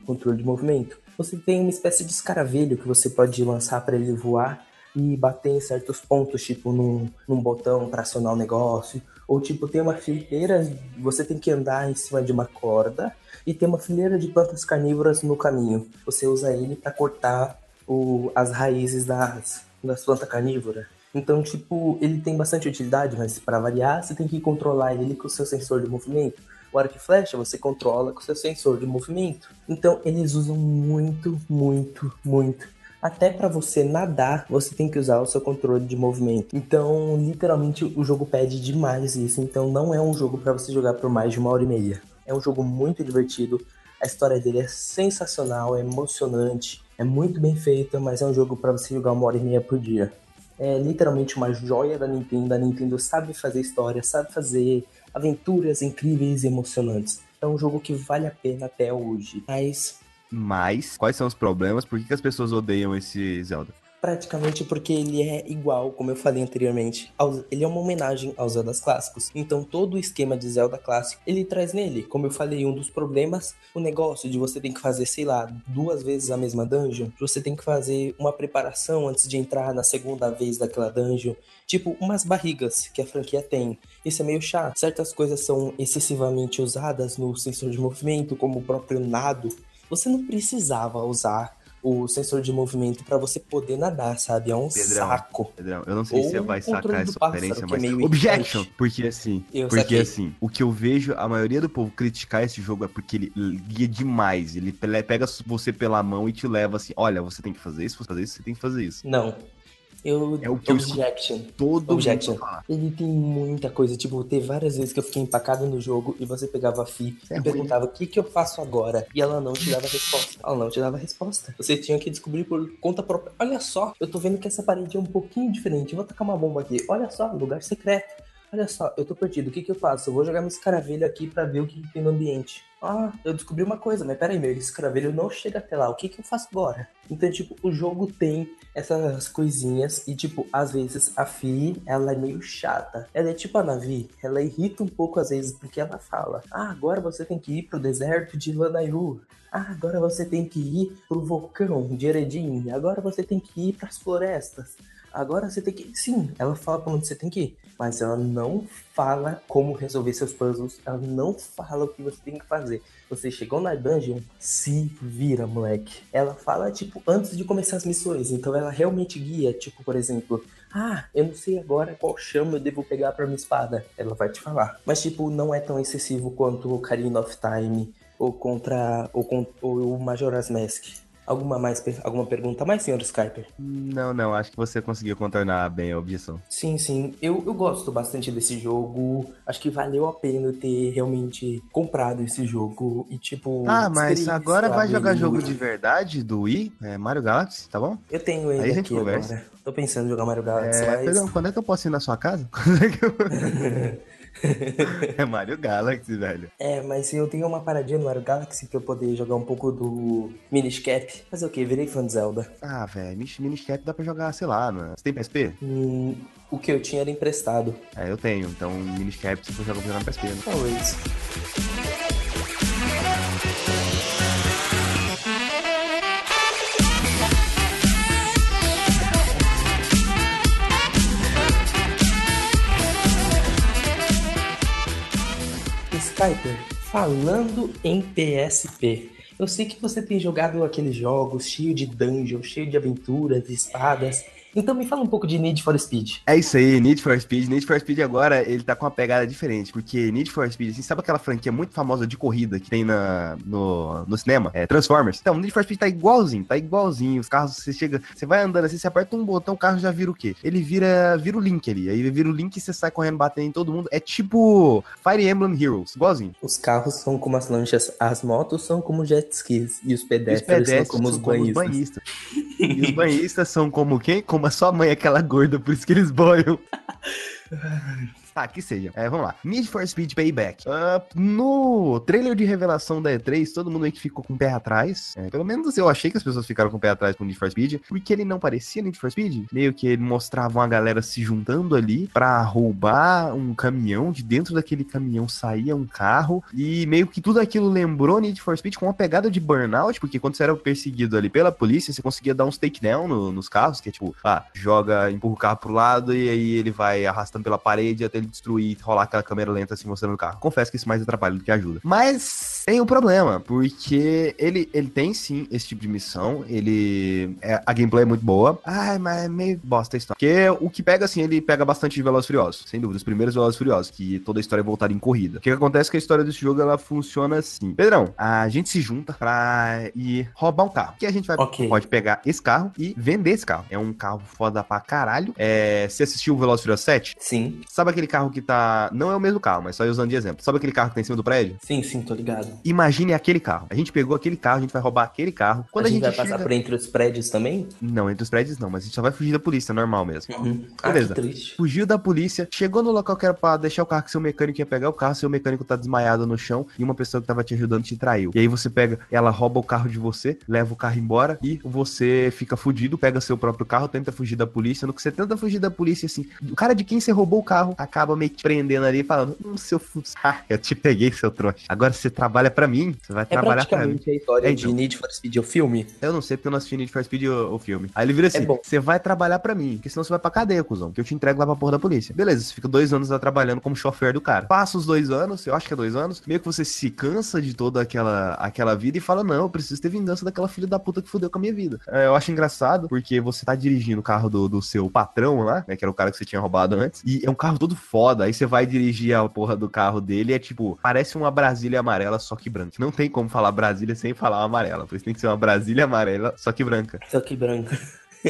S1: controle de movimento você tem uma espécie de escaravelho que você pode lançar para ele voar e bater em certos pontos, tipo num, num botão para acionar o negócio. Ou tipo, tem uma fileira, você tem que andar em cima de uma corda e tem uma fileira de plantas carnívoras no caminho. Você usa ele para cortar o, as raízes das, das plantas carnívoras. Então, tipo, ele tem bastante utilidade, mas para variar, você tem que controlar ele com o seu sensor de movimento. O arco e flecha você controla com seu sensor de movimento. Então eles usam muito, muito, muito Até para você nadar, você tem que usar o seu controle de movimento. Então, literalmente, o jogo pede demais isso. Então, não é um jogo para você jogar por mais de uma hora e meia. É um jogo muito divertido. A história dele é sensacional, é emocionante, é muito bem feita, mas é um jogo para você jogar uma hora e meia por dia. É literalmente uma joia da Nintendo. A Nintendo sabe fazer história, sabe fazer aventuras incríveis e emocionantes. É um jogo que vale a pena até hoje. Mas.
S2: Mas, quais são os problemas? Por que, que as pessoas odeiam esse Zelda?
S1: Praticamente porque ele é igual, como eu falei anteriormente, ao, ele é uma homenagem aos Zeldas clássicos. Então todo o esquema de Zelda clássico ele traz nele. Como eu falei, um dos problemas, o negócio de você tem que fazer, sei lá, duas vezes a mesma dungeon. Você tem que fazer uma preparação antes de entrar na segunda vez daquela dungeon. Tipo, umas barrigas que a franquia tem. Isso é meio chato. Certas coisas são excessivamente usadas no sensor de movimento, como o próprio nado. Você não precisava usar o sensor de movimento para você poder nadar, sabe? É um
S2: Pedrão,
S1: saco.
S2: Pedrão, eu não sei
S1: Ou
S2: se você vai sacar essa referência,
S1: que é
S2: mas.
S1: meio
S2: Objection!
S1: irritante.
S2: Porque assim.
S1: Eu
S2: porque
S1: saquei.
S2: assim, o que eu vejo a maioria do povo criticar esse jogo é porque ele guia demais. Ele pe- pega você pela mão e te leva assim: olha, você tem que fazer isso, você fazer isso, você tem que fazer isso.
S1: Não. Eu,
S2: É o que eu
S1: objection.
S2: Todo
S1: Objection.
S2: mundo fala.
S1: Ele tem muita coisa, tipo, teve várias vezes que eu fiquei empacado no jogo e você pegava a Fi
S2: É
S1: e
S2: ruim.
S1: perguntava o que que eu faço agora e ela não te dava resposta. Ela não te dava resposta. Você tinha que descobrir por conta própria. Olha só, eu tô vendo que essa parede é um pouquinho diferente. Eu vou tacar uma bomba aqui. Olha só, lugar secreto. Olha só, eu tô perdido. O que que eu faço? Eu vou jogar meu escaravelho aqui pra ver o que, que tem no ambiente. Ah, eu descobri uma coisa, mas peraí, meu escaravelho não chega até lá. O que que eu faço agora? Então, tipo, o jogo tem essas coisinhas e, tipo, às vezes a Fi, ela é meio chata. Ela é tipo a Navi, ela irrita um pouco às vezes porque ela fala: Ah, agora você tem que ir pro deserto de Lanayru. Ah, agora você tem que ir pro vulcão de Eredin. Agora você tem que ir pras florestas. Agora você tem que. Sim, ela fala pra onde você tem que ir. Mas ela não fala como resolver seus puzzles. Ela não fala o que você tem que fazer. Você chegou na dungeon, se vira, moleque. Ela fala, tipo, antes de começar as missões. Então ela realmente guia, tipo, por exemplo, ah, eu não sei agora qual chama eu devo pegar pra minha espada. Ela vai te falar. Mas, tipo, não é tão excessivo quanto o Ocarina of Time ou contra. ou, ou o Majora's Mask. Alguma, mais, alguma pergunta mais, senhor Skyper?
S2: Não, não, acho que você conseguiu contornar bem a objeção.
S1: Sim, sim. Eu, eu gosto bastante desse jogo. Acho que valeu a pena ter realmente comprado esse jogo e, tipo.
S2: Ah, mas agora vai jogar jogo de verdade do Wii, é Mario Galaxy, tá bom?
S1: Eu tenho
S2: Aí a
S1: ele
S2: gente
S1: aqui
S2: conversa.
S1: agora. Tô pensando em jogar Mario Galaxy,
S2: É,
S1: mas.
S2: Pedrão, quando é que eu posso ir na sua casa? Quando é que eu... é Mario Galaxy, velho.
S1: É, mas eu tenho uma paradinha no Mario Galaxy pra eu poder jogar um pouco do Minish Cap. Fazer o quê? Virei fã de Zelda.
S2: Ah, velho, Mini- Miniscap dá pra jogar, sei lá, né? Você tem PSP?
S1: Hum, o que eu tinha era emprestado.
S2: É, eu tenho, então Miniscap você joga pra jogar no PSP, né?
S1: Talvez. Skyper, falando em PSP, eu sei que você tem jogado aqueles jogos cheio de dungeon, cheio de aventuras, de espadas. Então me fala um pouco de Need for Speed.
S2: É isso aí, Need for Speed. Need for Speed agora, ele tá com uma pegada diferente, porque Need for Speed, assim, sabe aquela franquia muito famosa de corrida que tem na, no, no cinema? É Transformers. Então, Need for Speed tá igualzinho, tá igualzinho. Os carros, você chega, você vai andando assim, você aperta um botão, o carro já vira o quê? Ele vira, vira o Link ali. Aí vira o Link e você sai correndo, batendo em todo mundo. É tipo Fire Emblem Heroes, igualzinho.
S1: Os carros são como as lanchas, as motos são como jet skis e os
S2: E os
S1: pedestres,
S2: pedestres
S1: são como os
S2: são como os
S1: banhistas.
S2: banhistas. E os banhistas são como quem? Como a sua mãe, aquela gorda, por isso que eles boiam. Tá, que seja. É, vamos lá. Need for Speed Payback. Ah, no trailer de revelação da E3, todo mundo meio que ficou com o pé atrás. É, pelo menos eu achei que as pessoas ficaram com o pé atrás com o Need for Speed, porque ele não parecia Need for Speed. Meio que ele mostrava uma galera se juntando ali pra roubar um caminhão. De dentro daquele caminhão saía um carro. E meio que tudo aquilo lembrou Need for Speed com uma pegada de burnout, porque quando você era perseguido ali pela polícia, você conseguia dar uns takedown no- nos carros, que é tipo, ah, joga, empurra o carro pro lado e aí ele vai arrastando pela parede até ele destruir, rolar aquela câmera lenta assim mostrando o carro. Confesso que isso mais atrapalha do que ajuda. Mas tem um problema, porque ele, ele tem sim esse tipo de missão, ele... É, a gameplay é muito boa. Ai, mas é meio bosta a história. Porque o que pega, assim, ele pega bastante de Velozes Furiosos, sem dúvida. Os primeiros Velozes Furiosos, que toda a história é voltada em corrida. O que, que acontece é que a história desse jogo, ela funciona assim. Pedrão, a gente se junta pra ir roubar um carro. Que a gente vai,
S1: Ok.
S2: pode pegar esse carro e vender esse carro. É um carro foda pra caralho. É, você assistiu o Velozes Furiosos 7?
S1: Sim,
S2: Sabe aquele carro que tá... Não é o mesmo carro, mas só usando de exemplo. Sabe aquele carro que tá em cima do prédio?
S1: sim, sim, tô ligado.
S2: Imagine aquele carro. A gente pegou aquele carro, a gente vai roubar aquele carro. Quando
S1: a
S2: a
S1: gente
S2: gente,
S1: vai passar
S2: chega...
S1: por entre os prédios também?
S2: Não, entre os prédios não, mas a gente só vai fugir da polícia, normal mesmo.
S1: Uhum. Ah,
S2: Beleza.
S1: que triste.
S2: Fugiu da polícia, chegou no local que era pra deixar o carro que seu mecânico ia pegar o carro, seu mecânico tá desmaiado no chão e uma pessoa que tava te ajudando te traiu. E aí você pega, ela rouba o carro de você, leva o carro embora e você fica fudido, pega seu próprio carro, tenta fugir da polícia. No que você tenta fugir da polícia, assim, o cara de quem você roubou o carro acaba meio que te prendendo ali, falando: Hum, seu fu- ah, eu te peguei, seu trouxa. Agora você trabalha pra mim, você vai
S1: É
S2: trabalhar pra mim.
S1: praticamente a história
S2: É,
S1: de. Need for Speed, o filme.
S2: Eu não sei porque eu não assisti Need for Speed o, o filme. Aí ele vira assim:
S1: É bom.
S2: você vai trabalhar pra mim, porque senão você vai pra cadeia, cuzão. Que eu te entrego lá pra porra da polícia. Beleza, você fica dois anos lá trabalhando como chofer do cara. Passa os dois anos, eu acho que é dois anos, meio que você se cansa de toda aquela, aquela vida e fala: não, eu preciso ter vingança daquela filha da puta que fudeu com a minha vida. É, eu acho engraçado porque você tá dirigindo o carro do, do seu patrão lá, né? Que era o cara que você tinha roubado antes, e é um carro todo foda. Aí você vai dirigir a porra do carro dele e é tipo, parece uma Brasília amarela, só que branca. Não tem como falar Brasília sem falar amarela. Por isso tem que ser uma Brasília amarela, só que branca
S1: Só que branca.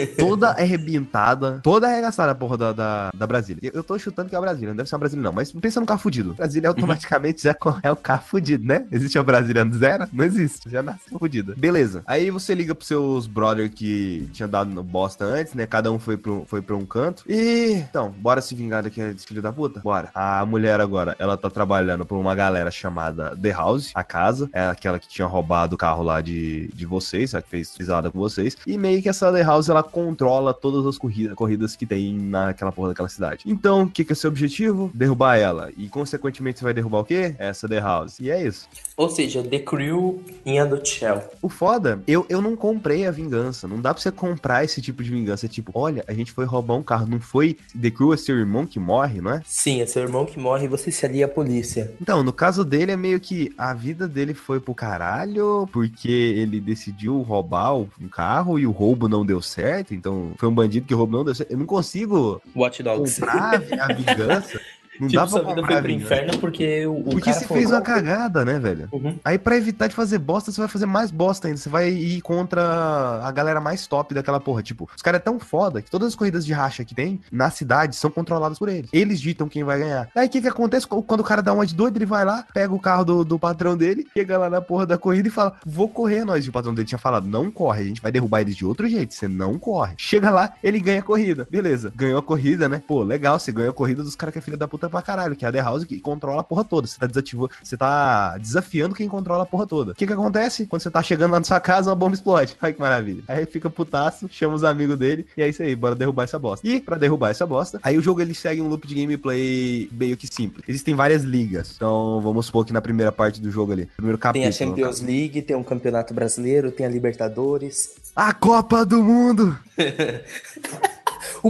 S2: Toda arrebentada, toda arregaçada a porra da, da, da Brasília. Eu, tô chutando que é a Brasília, não deve ser uma Brasília não, mas pensa no carro fudido. Brasília automaticamente já é o carro fudido, né? Existe a Brasília zero? Não existe, já nasceu fudida. Beleza. Aí você liga pros seus brother que tinha dado no bosta antes, né? Cada um foi pro, foi pra um canto. E, então, bora se vingar daquele filho da puta? Bora. A mulher agora, ela tá trabalhando por uma galera chamada The House, a casa. É aquela que tinha roubado o carro lá de, de vocês, a que fez pisada com vocês. E meio que essa The House, ela controla todas as corridas, corridas que tem naquela porra daquela cidade. Então, o que, que é o seu objetivo? Derrubar ela. E, consequentemente, você vai derrubar o quê? Essa The House. E é isso.
S1: Ou seja, The Crew em a nutshell.
S2: O foda, eu, eu não comprei a vingança. Não dá pra você comprar esse tipo de vingança. Tipo, olha, a gente foi roubar um carro. Não foi The Crew é seu irmão que morre, não é?
S1: Sim, é seu irmão que morre e você se alia à polícia.
S2: Então, no caso dele é meio que a vida dele foi pro caralho porque ele decidiu roubar um carro e o roubo não deu certo. Então, foi um bandido que o roubo não deu certo. Eu não consigo
S1: Watch Dogs.
S2: comprar a vingança. Não
S1: tipo,
S2: dá pra
S1: vida foi pro inferno porque o, o
S2: Porque você fez uma cagada, né, velho?
S1: Uhum.
S2: Aí pra evitar de fazer bosta, você vai fazer mais bosta ainda. Você vai ir contra a galera mais top daquela porra. Tipo, os caras é tão foda que todas as corridas de racha que tem na cidade são controladas por eles. Eles ditam quem vai ganhar. Aí o que que acontece? Quando o cara dá uma de doido, ele vai lá, pega o carro do, do patrão dele, chega lá na porra da corrida e fala: Vou correr nós. E o patrão dele tinha falado: Não corre, a gente vai derrubar eles de outro jeito. Você não corre. Chega lá, ele ganha a corrida. Beleza, ganhou a corrida, né? Pô, legal, você ganhou a corrida dos caras que é filha da puta pra caralho, que é a The House que controla a porra toda. Você tá desativando, você tá desafiando quem controla a porra toda. O que que acontece? Quando você tá chegando lá na sua casa, uma bomba explode. Ai que maravilha. Aí fica putaço, chama os amigos dele e é isso aí, bora derrubar essa bosta. E pra derrubar essa bosta, aí o jogo ele segue um loop de gameplay meio que simples. Existem várias ligas. Então vamos supor que na primeira parte do jogo ali, primeiro
S1: Tem
S2: capítulo.
S1: a Champions League, tem um campeonato brasileiro, tem a Libertadores.
S2: A Copa do Mundo!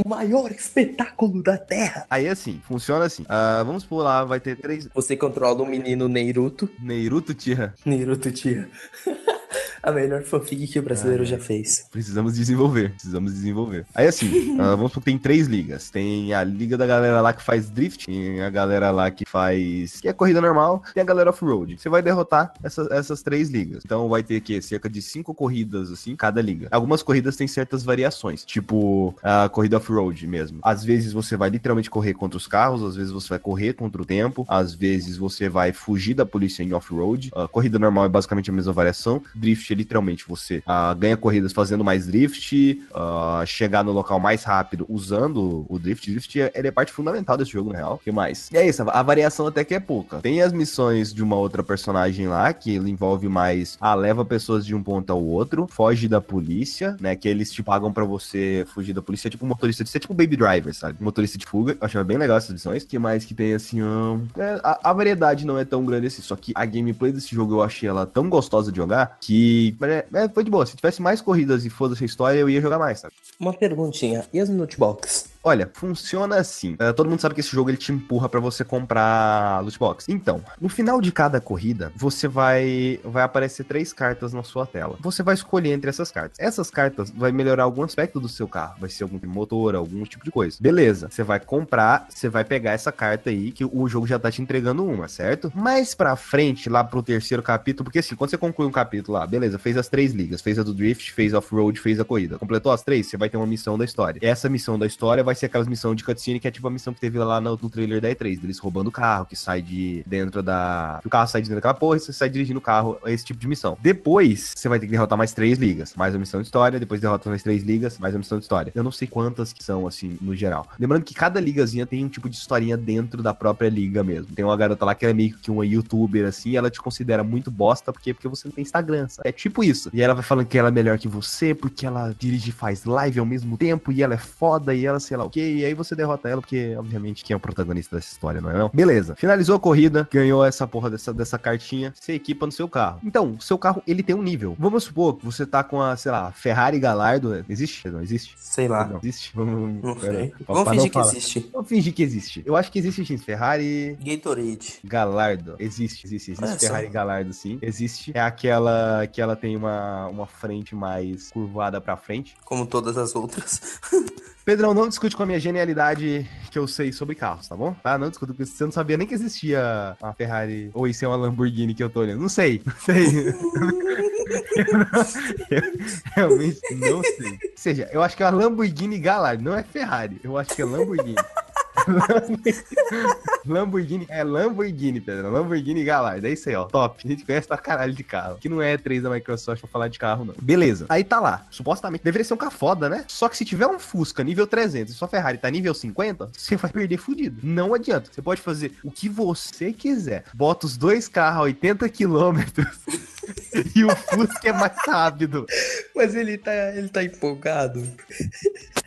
S1: O maior espetáculo da Terra.
S2: Aí assim, funciona assim. Ah, vamos lá, vai ter três.
S1: Você controla o menino Neiruto.
S2: Neiruto Tira.
S1: Neiruto tia. a melhor fanfic que o brasileiro já fez.
S2: Precisamos desenvolver, precisamos desenvolver. Aí assim, ah, vamos supor que tem três ligas. Tem a liga da galera lá que faz drift, tem a galera lá que faz. que é corrida normal, tem a galera off-road. Você vai derrotar essas, essas três ligas. Então vai ter que cerca de cinco corridas, assim, cada liga. Algumas corridas têm certas variações, tipo a corrida off-road mesmo. Às vezes você vai literalmente correr contra os carros, às vezes você vai correr contra o tempo, às vezes você vai fugir da polícia em off-road. A corrida normal é basicamente a mesma variação. Drift é literalmente você ah, ganha corridas fazendo mais drift, ah, chegar no local mais rápido usando o drift. Drift é, é parte fundamental desse jogo, na real. O que mais? E é isso, a variação até que é pouca. Tem as missões de uma outra personagem lá, que ele envolve mais, ah, leva pessoas de um ponto ao outro, foge da polícia, né, que eles te pagam pra você fugir da polícia, é tipo um motorista de ser tipo um baby driver, sabe? Motorista de fuga. Eu achava bem legal essas missões. Que mais que tem assim, hum, é, a, a variedade não é tão grande assim, só que a gameplay desse jogo eu achei ela tão gostosa de jogar que é, é, foi de boa. Se tivesse mais corridas e foda-se a história, eu ia jogar mais, sabe?
S1: Uma perguntinha. E as notebox?
S2: Olha, funciona assim. Uh, todo mundo sabe que esse jogo ele te empurra para você comprar loot box. Então, no final de cada corrida, você vai vai aparecer três cartas na sua tela. Você vai escolher entre essas cartas. Essas cartas vai melhorar algum aspecto do seu carro, vai ser algum motor, algum tipo de coisa. Beleza, você vai comprar, você vai pegar essa carta aí que o jogo já tá te entregando uma, certo? Mais para frente, lá pro terceiro capítulo, porque assim, quando você conclui um capítulo lá, beleza, fez as três ligas, fez a do drift, fez off-road, fez a corrida. Completou as três, você vai ter uma missão da história. Essa missão da história vai ser aquelas missões de cutscene que é tipo a missão que teve lá no, no trailer da E3, deles roubando o carro, que sai de dentro da. O carro sai de dentro daquela porra e você sai dirigindo o carro, esse tipo de missão. Depois, você vai ter que derrotar mais três ligas, mais uma missão de história, depois derrota mais três ligas, mais uma missão de história. Eu não sei quantas que são, assim, no geral. Lembrando que cada ligazinha tem um tipo de historinha dentro da própria liga mesmo. Tem uma garota lá que é meio que uma youtuber, assim, ela te considera muito bosta, porque, porque você não tem Instagram, sabe? É tipo isso. E ela vai falando que ela é melhor que você, porque ela dirige e faz live ao mesmo tempo, e ela é foda, e ela sei lá o quê, e aí você derrota ela, porque, obviamente, quem é o protagonista dessa história, não é não? Beleza. Finalizou a corrida, ganhou essa porra dessa, dessa cartinha, você equipa no seu carro. Então, o seu carro, ele tem um nível. Vamos supor que você tá com a, sei lá, Ferrari Galardo. Existe? Não existe?
S1: Sei lá.
S2: Não, existe? Vamos,
S1: não sei. Vamos fingir que existe.
S2: Vamos fingir que existe. Eu acho que existe, sim. Ferrari...
S1: Gatorade.
S2: Galardo. Existe, existe. Existe Ferrari Galardo, sim. Existe. É aquela que ela tem uma, uma frente mais curvada pra frente.
S1: Como todas as outras.
S2: Pedrão, não discute com a minha genialidade que eu sei sobre carros, tá bom? Tá? Não discuto, porque você não sabia nem que existia uma Ferrari ou isso é uma Lamborghini que eu tô olhando. Não sei, não sei. eu, não, eu realmente não sei. Ou seja, eu acho que é a Lamborghini Galard, não é Ferrari. Eu acho que é Lamborghini. Lamborghini, é Lamborghini, Pedro. Lamborghini Galard. É isso aí, ó. Top. A gente conhece pra caralho de carro. Que não é 3 da Microsoft pra falar de carro, não. Beleza. Aí tá lá. Supostamente deveria ser um carro foda, né? Só que se tiver um Fusca nível 300 e sua Ferrari tá nível 50, você vai perder fudido. Não adianta. Você pode fazer o que você quiser. Bota os dois carros a 80 quilômetros. E o Fusca é mais rápido.
S1: Mas ele tá, ele tá empolgado.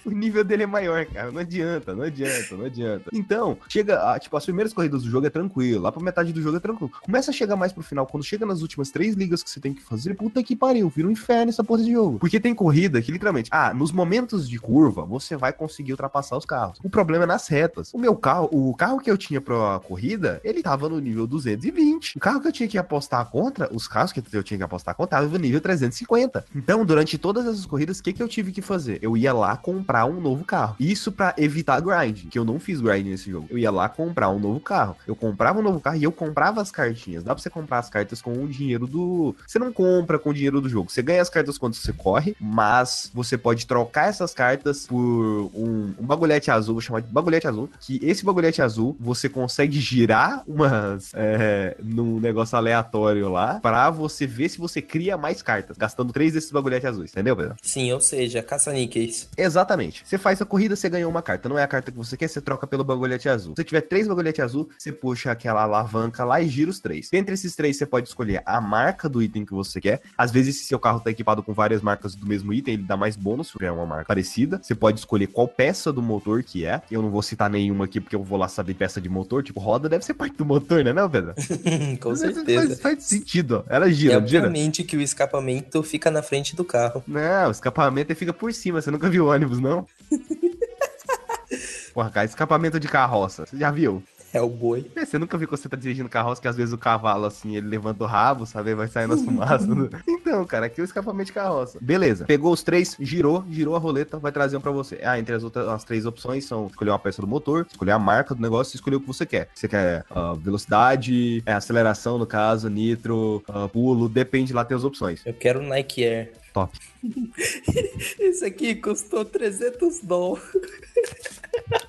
S2: O nível dele é maior, cara. Não adianta, não adianta, não adianta. Então, chega, a, tipo, as primeiras corridas do jogo é tranquilo. Lá pra metade do jogo é tranquilo. Começa a chegar mais pro final. Quando chega nas últimas três ligas que você tem que fazer, puta que pariu, vira um inferno essa porra de jogo. Porque tem corrida que, literalmente, ah, nos momentos de curva, você vai conseguir ultrapassar os carros. O problema é nas retas. O meu carro, o carro que eu tinha pra corrida, ele tava no nível 220. O carro que eu tinha que apostar contra, os carros que eu tinha que apostar no nível 350. Então, durante todas essas corridas, o que, que eu tive que fazer? Eu ia lá comprar um novo carro. Isso para evitar grind, que eu não fiz grind nesse jogo. Eu ia lá comprar um novo carro. Eu comprava um novo carro e eu comprava as cartinhas. Dá pra você comprar as cartas com o dinheiro do. Você não compra com o dinheiro do jogo. Você ganha as cartas quando você corre, mas você pode trocar essas cartas por um, um bagulhete azul, vou chamar de bagulhete azul. Que esse bagulhete azul você consegue girar umas. É, num negócio aleatório lá para você ver se você cria mais cartas, gastando três desses bagulhetes azuis, entendeu, Pedro?
S1: Sim, ou seja, caça-níqueis.
S2: Exatamente. Você faz a corrida, você ganhou uma carta. Não é a carta que você quer, você troca pelo bagulhete azul. Se tiver três bagulhetes azul, você puxa aquela alavanca lá e gira os três. Dentre esses três, você pode escolher a marca do item que você quer. Às vezes, se seu carro tá equipado com várias marcas do mesmo item, ele dá mais bônus, se é uma marca parecida. Você pode escolher qual peça do motor que é. Eu não vou citar nenhuma aqui, porque eu vou lá saber peça de motor. Tipo, roda deve ser parte do motor, né, não, Pedro?
S1: com certeza.
S2: Faz, faz, sentido, ó. Ela gira,
S1: gira. Obviamente que o escapamento fica na frente do carro.
S2: Não, o escapamento fica por cima. Você nunca viu ônibus, não? Porra, cara, escapamento de carroça. Você já viu?
S1: É o boi.
S2: É, você nunca viu quando você tá dirigindo carroça que às vezes o cavalo, assim, ele levanta o rabo, sabe? Vai saindo as fumaças. então, cara, aqui é o escapamento de carroça. Beleza. Pegou os três, girou, girou a roleta, vai trazer um pra você. Ah, entre as outras, as três opções são escolher uma peça do motor, escolher a marca do negócio e escolher o que você quer. Você quer uh, velocidade, é, aceleração, no caso, nitro, uh, pulo, depende lá, tem as opções.
S1: Eu quero Nike Air.
S2: Top.
S1: Esse aqui custou 300 dólares.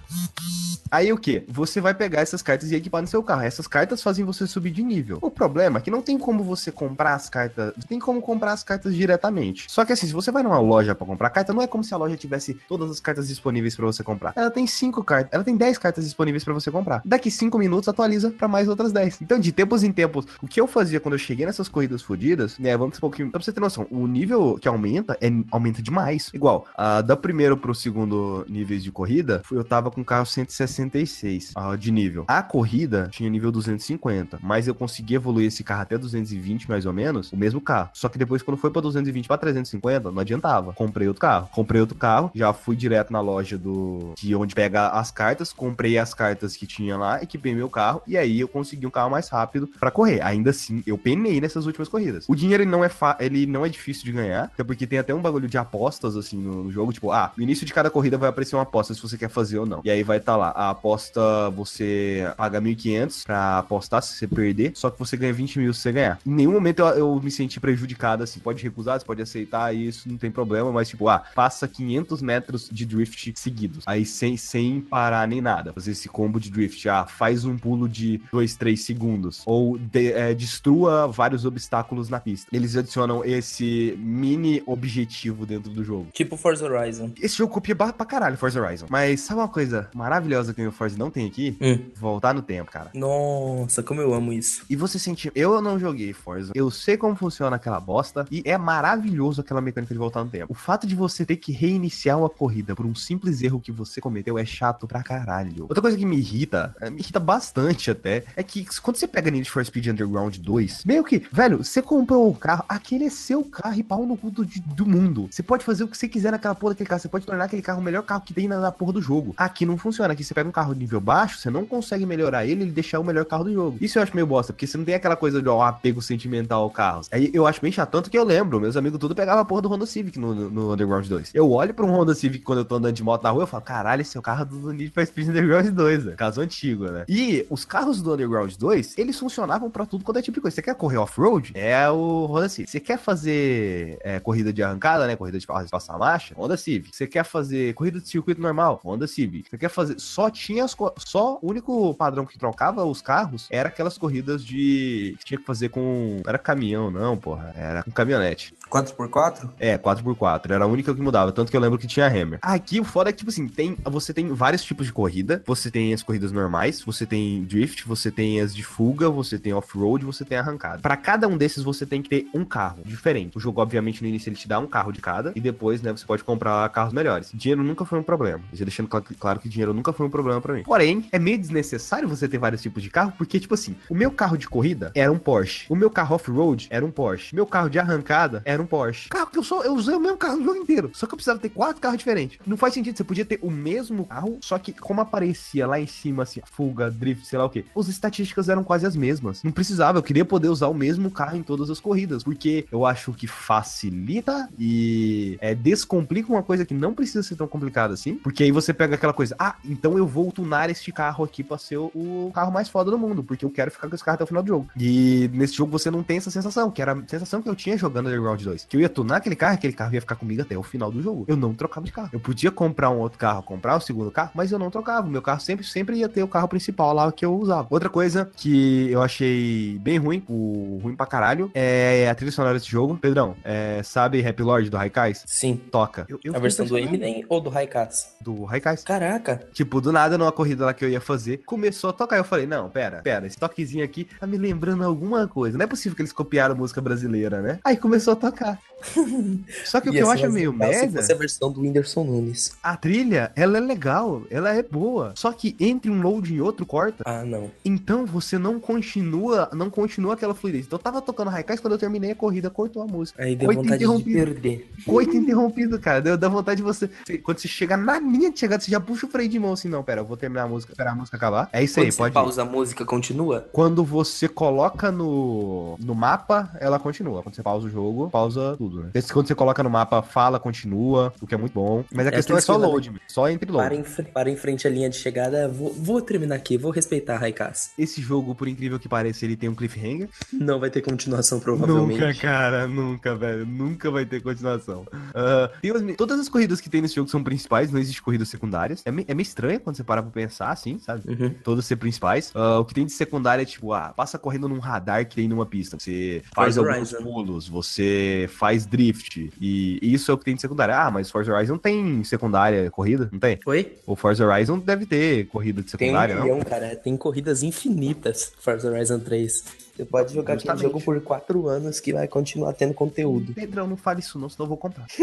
S2: Aí o que? Você vai pegar essas cartas e equipar no seu carro. Essas cartas fazem você subir de nível. O problema é que não tem como você comprar as cartas. Tem como comprar as cartas diretamente. Só que assim, se você vai numa loja para comprar carta, não é como se a loja tivesse todas as cartas disponíveis para você comprar. Ela tem cinco cartas. Ela tem 10 cartas disponíveis para você comprar. Daqui cinco minutos atualiza para mais outras 10. Então, de tempos em tempos, o que eu fazia quando eu cheguei nessas corridas fodidas, né? Vamos um pouquinho. Pra você ter noção, o nível que aumenta é aumenta demais. Igual, uh, da primeiro pro segundo níveis de corrida, eu tava com carro 160 66 uh, de nível. A corrida tinha nível 250, mas eu consegui evoluir esse carro até 220 mais ou menos, o mesmo carro. Só que depois quando foi para 220 para 350, não adiantava. Comprei outro carro. Comprei outro carro, já fui direto na loja do de onde pega as cartas, comprei as cartas que tinha lá, equipei meu carro e aí eu consegui um carro mais rápido para correr. Ainda assim, eu penei nessas últimas corridas. O dinheiro ele não é ele não é difícil de ganhar, até porque tem até um bagulho de apostas assim no, no jogo, tipo, ah, no início de cada corrida vai aparecer uma aposta se você quer fazer ou não. E aí vai estar tá lá, a aposta você paga 1.500 para apostar se você perder, só que você ganha 20 mil se você ganhar. Em nenhum momento eu, eu me senti prejudicado assim, pode recusar, você pode aceitar isso, não tem problema, mas tipo, ah, passa 500 metros de drift seguidos, aí sem, sem parar nem nada, fazer esse combo de drift, ah, faz um pulo de 2, 3 segundos, ou de, é, destrua vários obstáculos na pista. Eles adicionam esse mini objetivo dentro do jogo.
S1: Tipo Forza Horizon.
S2: Esse jogo copia pra caralho Forza Horizon. Mas sabe uma coisa maravilhosa que o Forza não tem aqui? Hum. Voltar no tempo, cara.
S1: Nossa, como eu amo isso.
S2: E você sente. Eu não joguei Forza. Eu sei como funciona aquela bosta. E é maravilhoso aquela mecânica de voltar no tempo. O fato de você ter que reiniciar uma corrida por um simples erro que você cometeu é chato pra caralho. Outra coisa que me irrita, é, me irrita bastante até, é que quando você pega Need for Speed Underground 2, meio que, velho, você comprou o carro, aquele é seu carro e pau no cu do, do mundo. Você pode fazer o que você quiser naquela porra daquele carro. Você pode tornar aquele carro o melhor carro que tem na, na porra do jogo. Aqui não funciona. Aqui você pega um carro de nível baixo, você não consegue melhorar ele e deixar o melhor carro do jogo. Isso eu acho meio bosta, porque você não tem aquela coisa de ó, apego sentimental ao carro. Aí eu acho bem chato, tanto que eu lembro, meus amigos tudo pegavam a porra do Honda Civic no, no Underground 2. Eu olho pra um Honda Civic quando eu tô andando de moto na rua, eu falo, caralho, esse é o carro do Need for Speed Underground 2, né? Caso antigo, né? E os carros do Underground 2, eles funcionavam pra tudo quando é tipo de coisa. Você quer correr off-road? É o Honda Civic. Você quer fazer é, corrida de arrancada, né? Corrida de passar marcha? Honda Civic. Você quer fazer corrida de circuito normal? Honda Civic. Você quer fazer. Só tinha as. Só o único padrão que trocava os carros era aquelas corridas de. que tinha que fazer com. Era caminhão, não, porra. Era com caminhonete.
S1: 4x4?
S2: É, 4x4. Era a única que mudava. Tanto que eu lembro que tinha Hammer. Aqui o foda é que, tipo assim, tem, você tem vários tipos de corrida. Você tem as corridas normais, você tem drift, você tem as de fuga, você tem off-road, você tem arrancada. Para cada um desses, você tem que ter um carro diferente. O jogo, obviamente, no início ele te dá um carro de cada. E depois, né, você pode comprar carros melhores. Dinheiro nunca foi um problema. Já deixando claro que dinheiro nunca foi um problema para mim. Porém, é meio desnecessário você ter vários tipos de carro, porque, tipo assim, o meu carro de corrida era um Porsche. O meu carro off-road era um Porsche. Meu carro de arrancada era um Porsche. Carro que eu só eu usei o mesmo carro o jogo inteiro. Só que eu precisava ter quatro carros diferentes. Não faz sentido. Você podia ter o mesmo carro, só que como aparecia lá em cima, assim, fuga, drift, sei lá o que, as estatísticas eram quase as mesmas. Não precisava. Eu queria poder usar o mesmo carro em todas as corridas, porque eu acho que facilita e é, descomplica uma coisa que não precisa ser tão complicada assim. Porque aí você pega aquela coisa, ah, então eu vou tunar este carro aqui pra ser o carro mais foda do mundo, porque eu quero ficar com esse carro até o final do jogo. E nesse jogo você não tem essa sensação, que era a sensação que eu tinha jogando Underground 2. Que eu ia tunar aquele carro, aquele carro ia ficar comigo até o final do jogo. Eu não trocava de carro. Eu podia comprar um outro carro, comprar o um segundo carro, mas eu não trocava. Meu carro sempre, sempre ia ter o carro principal lá que eu usava. Outra coisa que eu achei bem ruim, o ruim pra caralho, é a trilha sonora desse jogo. Pedrão, é, sabe Happy Lord do Raikais?
S1: Sim.
S2: Toca.
S1: Eu, eu a versão do Eminem ou do Raikais?
S2: Do Raikais.
S1: Caraca.
S2: Tipo, do nada, numa corrida lá que eu ia fazer, começou a tocar. Eu falei, não, pera, pera, esse toquezinho aqui tá me lembrando alguma coisa. Não é possível que eles copiaram música brasileira, né? Aí começou a tocar. Só que o que eu acho meio merda.
S1: Se a versão do Whindersson Nunes.
S2: A trilha, ela é legal, ela é boa. Só que entre um load e outro corta.
S1: Ah, não.
S2: Então você não continua, não continua aquela fluidez. Então eu tava tocando Raikais quando eu terminei a corrida, cortou a música.
S1: Aí deu Coito vontade de perder.
S2: Coito interrompido, cara. Deu, dá vontade de você. Quando você chega na linha de chegada, você já puxa o freio de mão assim, não, pera, eu vou terminar a música, esperar a música acabar. É isso
S1: quando
S2: aí, pode.
S1: pausa a música, continua?
S2: Quando você coloca no, no mapa, ela continua. Quando você pausa o jogo, pausa tudo, né? Esse, quando você coloca no mapa, fala, continua, o que é muito bom. Mas a é questão é só load, só entre load.
S1: Para em, para em frente à linha de chegada, vou, vou terminar aqui, vou respeitar a Raikás.
S2: Esse jogo, por incrível que pareça, ele tem um cliffhanger.
S1: Não vai ter continuação, provavelmente.
S2: Nunca, cara, nunca, velho. Nunca vai ter continuação. Uh, todas as corridas que tem nesse jogo são principais, não existe corridas secundárias. É, me, é meio estranho quando você para pra pensar, assim, sabe? Uhum. Todas ser principais. Uh, o que tem de secundária é tipo, ah, passa correndo num radar que tem numa pista. Você faz Forza alguns Horizon. pulos, você faz drift. E, isso é o que tem de secundária. Ah, mas Forza Horizon tem secundária corrida? Não tem?
S1: Oi?
S2: O Forza Horizon deve ter corrida de secundária,
S1: tem não? cara. Tem corridas infinitas Forza Horizon 3. Você pode jogar aquele
S2: Justamente.
S1: jogo por quatro anos que vai continuar tendo conteúdo.
S2: Pedrão, não fale isso não, senão eu vou comprar.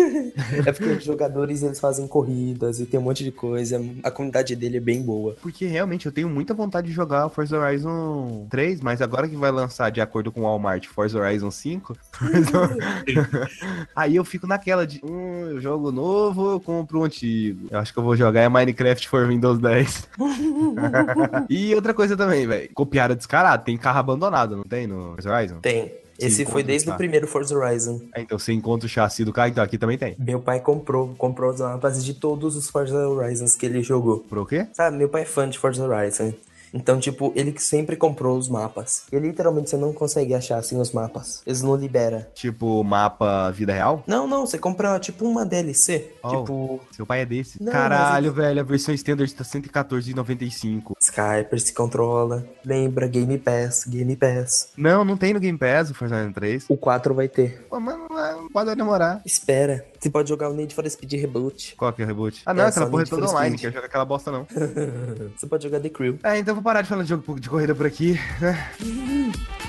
S1: É porque os jogadores eles fazem corridas e tem um monte de coisa. A comunidade dele é bem boa.
S2: Porque realmente eu tenho muita vontade de jogar o Forza Horizon 3, mas agora que vai lançar, de acordo com o Walmart, Forza Horizon 5, Forza- aí eu fico naquela de, hum, eu jogo novo, eu compro o antigo. Eu acho que eu vou jogar é Minecraft for Windows 10. e outra coisa também, velho, copiada descarada, tem carro abandonado, não tem no Forza Horizon?
S1: Tem. Esse foi desde o primeiro Forza Horizon.
S2: É, então você encontra o chassi do carro, então aqui também tem.
S1: Meu pai comprou, comprou os mapas de todos os Forza Horizons que ele jogou.
S2: Por o quê?
S1: Sabe, meu pai é fã de Forza Horizon. Então, tipo, ele sempre comprou os mapas. E literalmente você não consegue achar assim os mapas. Eles não liberam.
S2: Tipo, mapa vida real?
S1: Não, não, você compra tipo uma DLC.
S2: Oh.
S1: Tipo,
S2: Seu pai é desse.
S1: Não,
S2: Caralho, velho, a versão standard tá R$114,95.
S1: Skyper se controla. Lembra, Game Pass, Game Pass.
S2: Não, não tem no Game Pass o Forza Horizon 3.
S1: O 4 vai ter.
S2: Pô, mano, pode demorar.
S1: Espera. Você pode jogar o Need for Speed Reboot.
S2: Qual que é o reboot? Ah, não,
S1: É,
S2: aquela porra é toda online,
S1: Speed.
S2: quero jogar aquela bosta não.
S1: Você pode jogar The Crew.
S2: É, então eu vou parar de falar de jogo de corrida por aqui, né?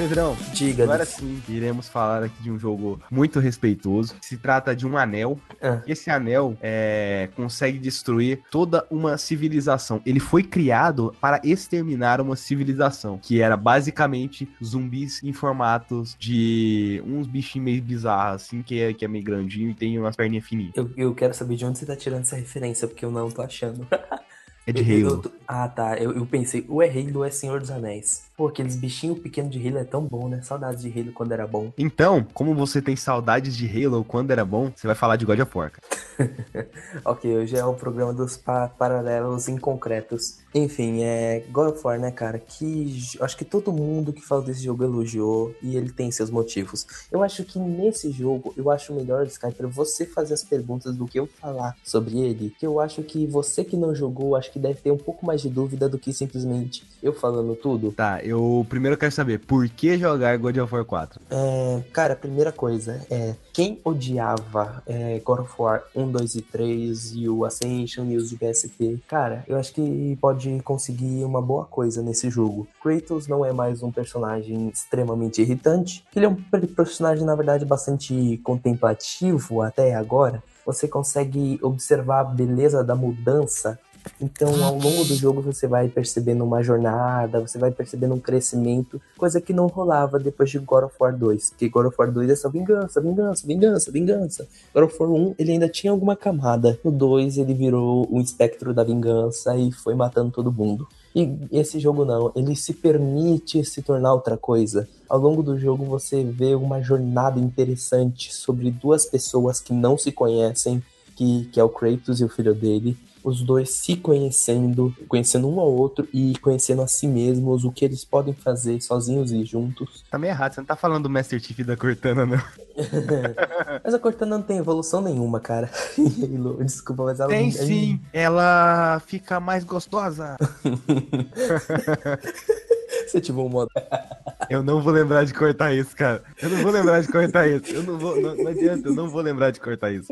S2: Pedrão,
S1: Diga,
S2: agora sim, iremos falar aqui de um jogo muito respeitoso. Se trata de um anel.
S1: Ah.
S2: Esse anel é, consegue destruir toda uma civilização. Ele foi criado para exterminar uma civilização, que era basicamente zumbis em formatos de uns bichinhos meio bizarros, assim, que é, que é meio grandinho e tem umas perninhas fininhas.
S1: Eu, eu quero saber de onde você tá tirando essa referência, porque eu não tô achando.
S2: É de
S1: Eu-
S2: Halo.
S1: eu- ah, tá. Eu, eu pensei, ou é Halo é Senhor dos Anéis. Pô, aqueles bichinhos pequenos de Halo é tão bom, né? Saudades de Halo quando era bom.
S2: Então, como você tem saudades de Halo quando era bom, você vai falar de God of War.
S1: Ok, hoje é o programa dos pa- paralelos inconcretos. Enfim, é God of War, né, cara? Que acho que todo mundo que fala desse jogo elogiou e ele tem seus motivos. Eu acho que nesse jogo, eu acho melhor, Sky, pra você fazer as perguntas do que eu falar sobre ele. Que eu acho que você que não jogou, acho que deve ter um pouco mais de dúvida do que simplesmente eu falando tudo.
S2: Tá, eu primeiro quero saber por que jogar God of War 4?
S1: É, cara, primeira coisa é quem odiava é, God of War 1, 2 e 3 e o Ascension e os de PSP, cara, eu acho que pode conseguir uma boa coisa nesse jogo. Kratos não é mais um personagem extremamente irritante, ele é um per- personagem, na verdade, bastante contemplativo até agora. Você consegue observar a beleza da mudança então, ao longo do jogo, você vai percebendo uma jornada, você vai percebendo um crescimento, coisa que não rolava depois de God of War 2. Porque God of War 2 é só vingança, vingança, vingança, vingança. God of War 1, ele ainda tinha alguma camada. No 2, ele virou um espectro da vingança e foi matando todo mundo. E esse jogo não, ele se permite se tornar outra coisa. Ao longo do jogo você vê uma jornada interessante sobre duas pessoas que não se conhecem, que, que é o Kratos e o filho dele. Os dois se conhecendo, conhecendo um ao outro e conhecendo a si mesmos, o que eles podem fazer sozinhos e juntos.
S2: Tá meio errado, você não tá falando do Master Chief da Cortana, não.
S1: Mas a Cortana não tem evolução nenhuma, cara. Desculpa, mas ela
S2: Tem
S1: é-
S2: sim, ela fica mais gostosa.
S1: Você tive um modo.
S2: Eu não vou lembrar de cortar isso, cara. Eu não vou lembrar de cortar isso. Eu não vou, não, não adianta, eu não vou lembrar de cortar isso.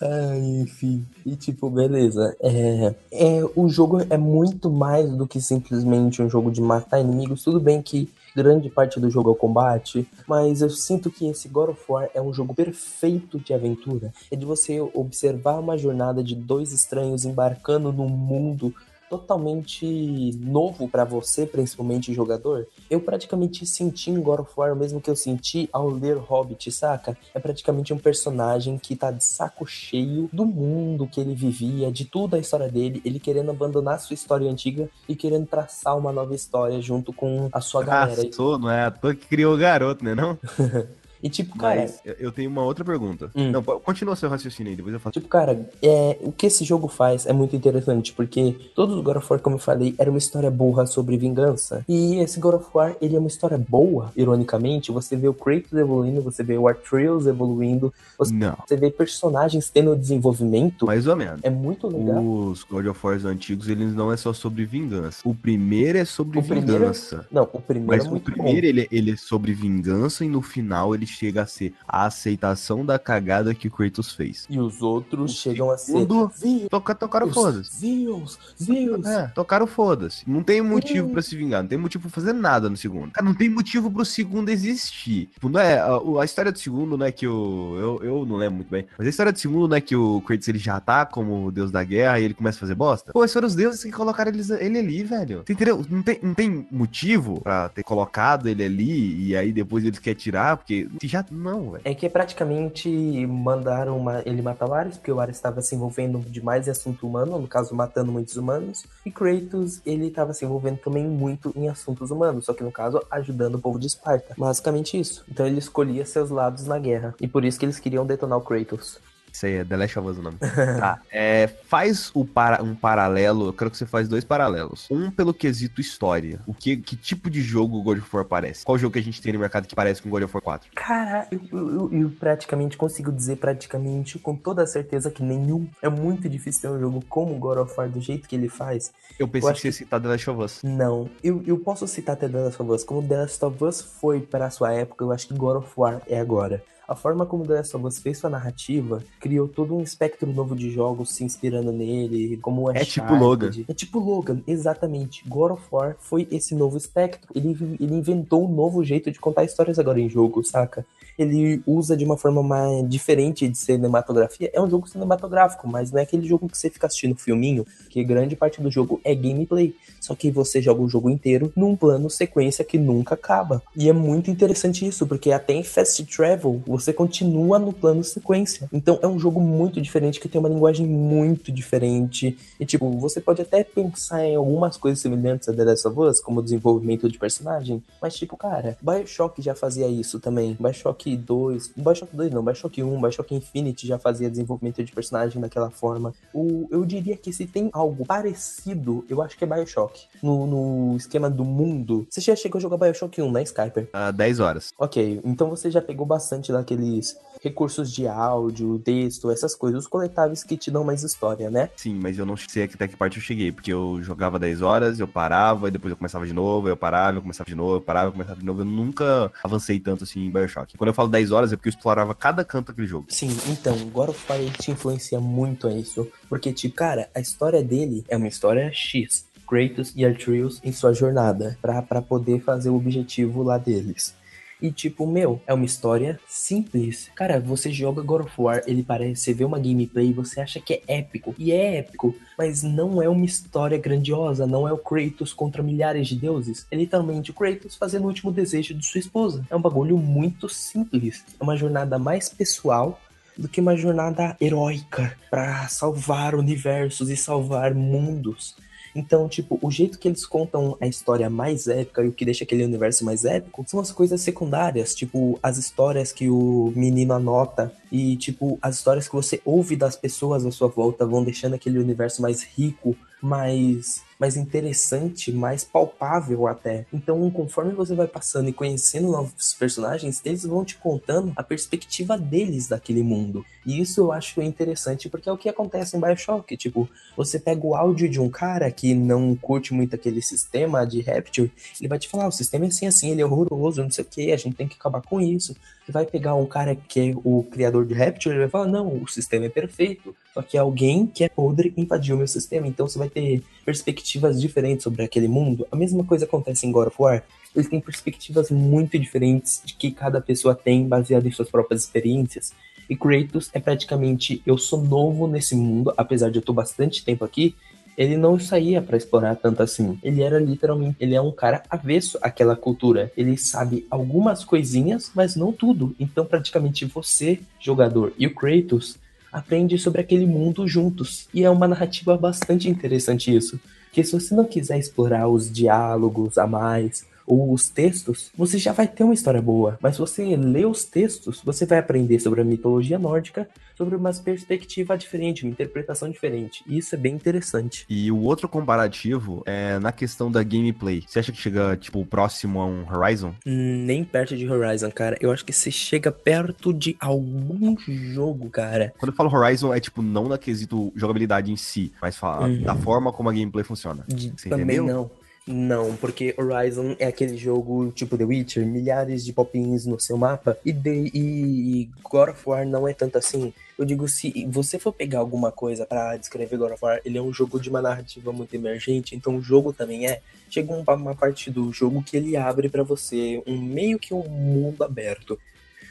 S1: Ah, enfim. E tipo, beleza. É, é, o jogo é muito mais do que simplesmente um jogo de matar inimigos. Tudo bem que grande parte do jogo é o combate, mas eu sinto que esse God of War é um jogo perfeito de aventura. É de você observar uma jornada de dois estranhos embarcando num mundo totalmente novo pra você, principalmente jogador. Eu praticamente senti em God of War o mesmo que eu senti ao ler Hobbit, saca? É praticamente um personagem que tá de saco cheio do mundo que ele vivia, de toda a história dele, ele querendo abandonar sua história antiga e querendo traçar uma nova história junto com a sua galera.
S2: Traçou, não é à toa que criou o garoto, né não?
S1: E tipo, cara.
S2: Mas eu tenho uma outra pergunta. Hum. Não, continua seu raciocínio aí, depois eu falo.
S1: Tipo, cara, é, o que esse jogo faz é muito interessante, porque todos os God of War, como eu falei, era uma história burra sobre vingança. E esse God of War, ele é uma história boa, ironicamente. Você vê o Kratos evoluindo, você vê o Atreus evoluindo, você,
S2: Não.
S1: você vê personagens tendo desenvolvimento.
S2: Mais ou menos.
S1: É muito legal.
S2: Os God of War antigos, eles não é só sobre vingança. O primeiro é sobre o vingança.
S1: Primeiro, não, o primeiro
S2: Mas
S1: é
S2: o primeiro ele, ele é sobre vingança e no final ele chega a ser a aceitação da cagada que o Kratos fez.
S1: E os outros
S2: o
S1: chegam a ser.
S2: Zeus, toca, tocaram foda-se.
S1: Zeus, Zeus.
S2: É, tocaram foda-se. Não tem motivo para se vingar, não tem motivo pra fazer nada no segundo. Cara, não tem motivo pro segundo existir. Tipo, não é. A, a, história do segundo não é que o. Eu, eu não lembro muito bem. Mas a história do segundo não é que o Kratos ele já tá como o deus da guerra e ele começa a fazer bosta. Pô, esses foram os deuses que colocaram eles, ele ali, velho. Você entendeu? Não tem, não tem motivo pra ter colocado ele ali e aí depois eles querem tirar, porque já. Não, velho.
S1: É que praticamente mandaram uma, ele matar o Ares, porque o Ares estava se envolvendo demais em assunto humano, no caso, matando muitos humanos. E Kratos, ele estava se envolvendo também muito em assuntos humanos, só que no caso, ajudando o povo de Esparta. Basicamente isso. Então ele escolhia seus lados na guerra. E por isso que eles queriam detonar o Kratos.
S2: Isso aí é The Last of Us o nome. tá. É, faz o para, um paralelo. Eu quero que você faz dois paralelos. Um pelo quesito história. O que, que tipo de jogo o God of War parece? Qual jogo que a gente tem no mercado que parece com God of War 4?
S1: Cara, eu, eu, eu, praticamente consigo dizer praticamente com toda certeza que nenhum. É muito difícil ter um jogo como o God of War do jeito que ele faz.
S2: Eu pensei eu que você ia citar The Last of Us.
S1: Não. Eu, eu posso citar até The Last of Us. Como The Last of Us foi para a sua época, eu acho que God of War é agora. A forma como The Last of Us fez sua narrativa criou todo um espectro novo de jogos se inspirando nele, como
S2: É tipo Logan.
S1: É tipo Logan, exatamente. God of War foi esse novo espectro. Ele, ele inventou um novo jeito de contar histórias agora em jogo, saca? Ele usa de uma forma mais diferente de cinematografia. É um jogo cinematográfico, mas não é aquele jogo que você fica assistindo filminho, que grande parte do jogo é gameplay. Só que você joga o jogo inteiro num plano sequência que nunca acaba. E é muito interessante isso, porque até em Fast Travel você continua no plano sequência. Então é um jogo muito diferente, que tem uma linguagem muito diferente. E tipo, você pode até pensar em algumas coisas semelhantes a The Last of Us, como desenvolvimento de personagem, mas tipo, cara, Bioshock já fazia isso também. Bioshock 2, Bioshock 2 não, Bioshock 1, Bioshock Infinite já fazia desenvolvimento de personagem daquela forma. O, eu diria que se tem algo parecido, eu acho que é Bioshock. No, no esquema do mundo. Você já chegou a jogar Bioshock 1, né, Skyper?
S2: Há uh, 10 horas.
S1: Ok, então você já pegou bastante daqueles recursos de áudio, texto, essas coisas, os coletáveis que te dão mais história, né?
S2: Sim, mas eu não sei até que parte eu cheguei, porque eu jogava 10 horas, eu parava, e depois eu começava de novo, eu parava, eu começava de novo, eu parava, eu começava de novo. Eu nunca avancei tanto assim em Bioshock. Quando eu falo 10 horas é porque eu explorava cada canto daquele jogo.
S1: Sim, então, God of War te influencia muito a isso, porque, tipo, cara, a história dele é uma história X. Kratos e Atreus em sua jornada para poder fazer o objetivo lá deles. E tipo, meu, é uma história simples. Cara, você joga God of War, ele parece, você vê uma gameplay e você acha que é épico. E é épico, mas não é uma história grandiosa, não é o Kratos contra milhares de deuses. É literalmente o Kratos fazendo o último desejo de sua esposa. É um bagulho muito simples. É uma jornada mais pessoal do que uma jornada heróica para salvar universos e salvar mundos. Então, tipo, o jeito que eles contam a história mais épica e o que deixa aquele universo mais épico são as coisas secundárias, tipo, as histórias que o menino anota e, tipo, as histórias que você ouve das pessoas à sua volta vão deixando aquele universo mais rico, mais mais interessante, mais palpável até. Então, conforme você vai passando e conhecendo novos personagens, eles vão te contando a perspectiva deles daquele mundo. E isso eu acho interessante porque é o que acontece em BioShock. Tipo, você pega o áudio de um cara que não curte muito aquele sistema de Rapture, ele vai te falar: o sistema é assim, assim, ele é horroroso, não sei o que, a gente tem que acabar com isso. Vai pegar um cara que é o criador de Rapture, ele vai falar: não, o sistema é perfeito. Só que alguém que é podre invadiu o meu sistema. Então você vai ter perspectivas diferentes sobre aquele mundo. A mesma coisa acontece em God of War. Eles têm perspectivas muito diferentes de que cada pessoa tem, baseado em suas próprias experiências. E Kratos é praticamente eu sou novo nesse mundo, apesar de eu estar bastante tempo aqui. Ele não saía para explorar tanto assim. Ele era literalmente, ele é um cara avesso àquela cultura. Ele sabe algumas coisinhas, mas não tudo. Então, praticamente você, jogador, e o Kratos aprende sobre aquele mundo juntos. E é uma narrativa bastante interessante isso. Que se você não quiser explorar os diálogos a mais, ou os textos, você já vai ter uma história boa. Mas se você lê os textos, você vai aprender sobre a mitologia nórdica, sobre uma perspectiva diferente, uma interpretação diferente. E isso é bem interessante.
S2: E o outro comparativo é na questão da gameplay. Você acha que chega, tipo, próximo a um Horizon?
S1: Nem perto de Horizon, cara. Eu acho que você chega perto de algum jogo, cara.
S2: Quando eu falo Horizon, é tipo, não na quesito jogabilidade em si, mas fala uhum. da forma como a gameplay funciona.
S1: Você Também entendeu? não. Não, porque Horizon é aquele jogo tipo The Witcher, milhares de popins no seu mapa, e, de, e God of War não é tanto assim. Eu digo, se você for pegar alguma coisa para descrever God of War, ele é um jogo de uma narrativa muito emergente, então o jogo também é. Chega uma, parte do jogo que ele abre para você um meio que um mundo aberto.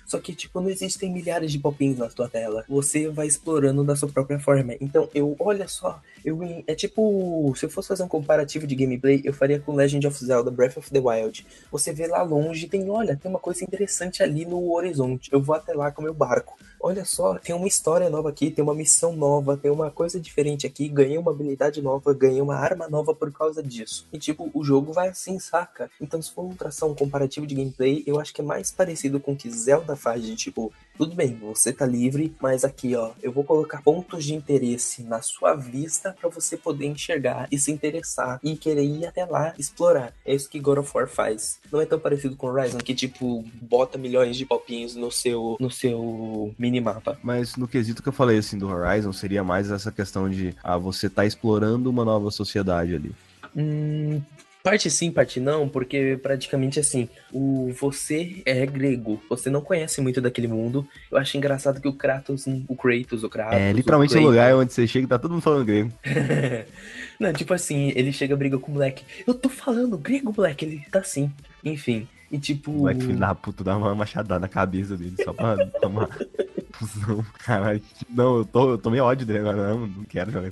S1: Só que, tipo, não existem milhares de popins na sua tela. Você vai explorando da sua própria forma. Então, eu, olha só, eu, é tipo, se eu fosse fazer um comparativo de gameplay, eu faria com Legend of Zelda Breath of the Wild. Você vê lá longe, tem, olha, tem uma coisa interessante ali no horizonte. Eu vou até lá com meu barco olha só, tem uma história nova aqui, tem uma missão nova, tem uma coisa diferente aqui, ganhei uma habilidade nova, ganhei uma arma nova por causa disso. E tipo, o jogo vai assim, saca? Então se for um comparativo de gameplay, eu acho que é mais parecido com o que Zelda faz de tipo, tudo bem, você tá livre, mas aqui, ó, eu vou colocar pontos de interesse na sua vista para você poder enxergar e se interessar e querer ir até lá explorar. É isso que God of War faz. Não é tão parecido com Horizon que tipo bota milhões de palpinhos no seu no seu minimapa.
S2: Mas no quesito que eu falei assim do Horizon seria mais essa questão de ah, você tá explorando uma nova sociedade ali.
S1: Hum, Parte sim, parte não, porque praticamente assim, o você é grego, você não conhece muito daquele mundo. Eu acho engraçado que o Kratos, o Kratos, o Kratos.
S2: É literalmente o, o lugar onde você chega e tá todo mundo falando grego.
S1: não, tipo assim, ele chega briga com o moleque. Eu tô falando grego, moleque, ele tá assim. Enfim. E tipo. O
S2: moleque filho da puta dá uma machadada na cabeça dele, só pra tomar confusão. Caralho. Não, eu, tô, eu tomei ódio dele agora, não, não quero jogar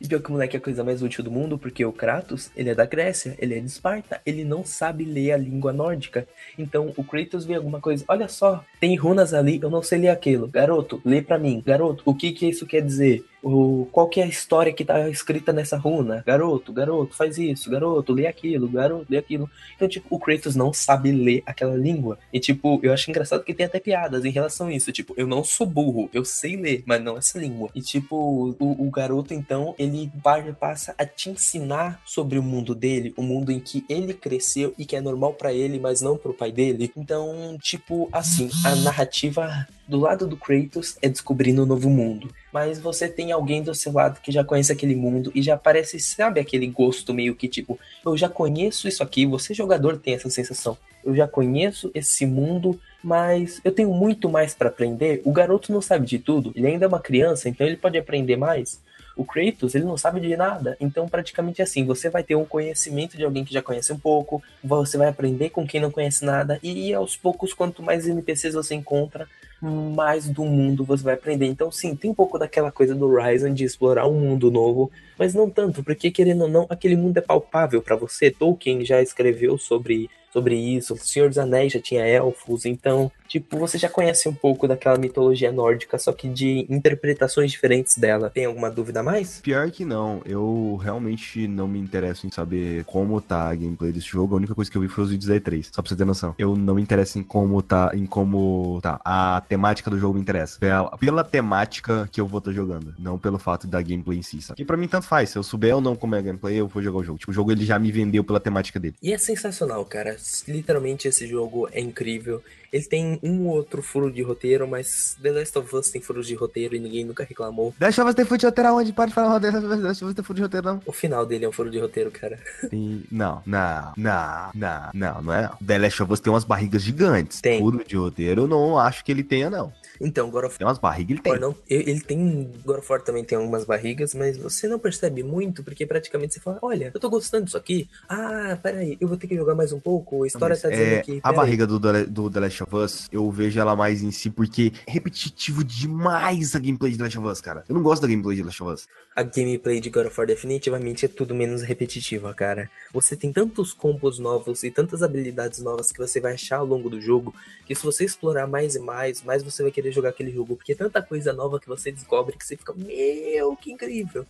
S1: E pior que o moleque é a coisa mais útil do mundo, porque o Kratos, ele é da Grécia, ele é de Esparta, ele não sabe ler a língua nórdica. Então o Kratos vê alguma coisa, olha só, tem runas ali, eu não sei ler aquilo. Garoto, lê pra mim. Garoto, o que que isso quer dizer? O, qual que é a história que tá escrita nessa runa? Garoto, garoto, faz isso, garoto, lê aquilo, garoto, lê aquilo. Então, tipo, o Kratos não sabe ler aquela língua. E, tipo, eu acho engraçado que tem até piadas em relação a isso. Tipo, eu não sou burro, eu sei ler, mas não essa língua. E, tipo, o, o garoto, então, ele passa a te ensinar sobre o mundo dele, o mundo em que ele cresceu e que é normal para ele, mas não pro pai dele. Então, tipo, assim, a narrativa do lado do Kratos é descobrindo um novo mundo. Mas você tem alguém do seu lado que já conhece aquele mundo e já parece, sabe, aquele gosto meio que tipo, eu já conheço isso aqui, você jogador tem essa sensação. Eu já conheço esse mundo, mas eu tenho muito mais para aprender. O garoto não sabe de tudo, ele ainda é uma criança, então ele pode aprender mais. O Kratos, ele não sabe de nada, então praticamente assim, você vai ter um conhecimento de alguém que já conhece um pouco, você vai aprender com quem não conhece nada, e aos poucos, quanto mais NPCs você encontra, mais do mundo você vai aprender. Então, sim, tem um pouco daquela coisa do Horizon de explorar um mundo novo, mas não tanto, porque querendo ou não, aquele mundo é palpável para você. Tolkien já escreveu sobre sobre isso. O Senhor dos Anéis já tinha elfos, então, tipo, você já conhece um pouco daquela mitologia nórdica, só que de interpretações diferentes dela. Tem alguma dúvida a mais?
S2: Pior que não. Eu realmente não me interesso em saber como tá a gameplay desse jogo. A única coisa que eu vi foi os vídeos da E3, só pra você ter noção. Eu não me interesso em como tá, em como tá. A temática do jogo me interessa. Pela, pela temática que eu vou estar tá jogando, não pelo fato da gameplay em si, sabe? Que pra mim tanto faz. Se eu souber ou não como é a gameplay, eu vou jogar o jogo. Tipo, o jogo ele já me vendeu pela temática dele.
S1: E é sensacional, cara literalmente esse jogo é incrível. Ele tem um outro furo de roteiro, mas The Last of Us tem furos de roteiro e ninguém nunca reclamou.
S2: The Last of Us tem furo de roteiro aonde? Pode falar The Last of Us tem furo de roteiro, não?
S1: O final dele é um furo de roteiro, cara.
S2: Sim, não, não, não, não, não, não é não. The Last of Us tem umas barrigas gigantes.
S1: Tem.
S2: Furo de roteiro eu não acho que ele tenha, não.
S1: Então, God of
S2: Tem umas barrigas, ele tem.
S1: Não, ele tem. God of War também tem algumas barrigas, mas você não percebe muito, porque praticamente você fala: olha, eu tô gostando disso aqui. Ah, peraí, eu vou ter que jogar mais um pouco. A história tá dizendo é,
S2: que. A barriga do, do The Last of Us, eu vejo ela mais em si, porque é repetitivo demais a gameplay de The Last of Us, cara. Eu não gosto da gameplay de The Last of Us.
S1: A gameplay de God of War definitivamente é tudo menos repetitiva, cara. Você tem tantos combos novos e tantas habilidades novas que você vai achar ao longo do jogo, que se você explorar mais e mais, mais você vai querer jogar aquele jogo, porque é tanta coisa nova que você descobre que você fica, meu, que incrível.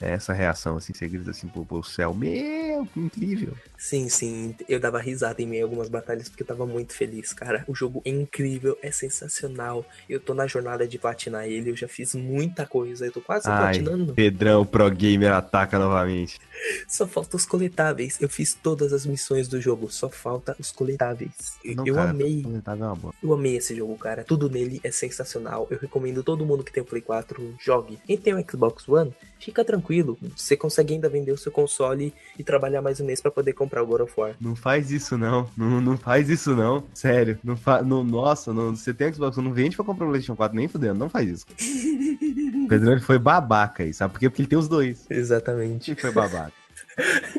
S2: Essa reação, assim, você grita assim pro, pro céu. Meu, que incrível.
S1: Sim, sim. Eu dava risada em meio a algumas batalhas porque eu tava muito feliz, cara. O jogo é incrível, é sensacional. Eu tô na jornada de platinar ele, eu já fiz muita coisa. Eu tô quase
S2: Ai,
S1: platinando.
S2: Pedrão, Pro Gamer ataca novamente.
S1: Só falta os coletáveis. Eu fiz todas as missões do jogo, só falta os coletáveis. Eu-
S2: Não,
S1: eu
S2: cara,
S1: amei.
S2: Tá uma boa.
S1: Eu amei esse jogo, cara. Tudo nele é sensacional. Eu recomendo todo mundo que tem o Play 4 jogue. Quem tem o Xbox One, fica tranquilo. Você consegue ainda vender o seu console e trabalhar mais um mês pra poder comprar o God of War.
S2: Não faz isso não, não, não faz isso não, sério, não fa... não, nossa, não, você tem Xbox, não vende pra comprar o PlayStation 4 nem fudendo, não faz isso. O Pedro ele foi babaca aí, sabe por quê? Porque ele tem os dois.
S1: Exatamente.
S2: Ele foi babaca.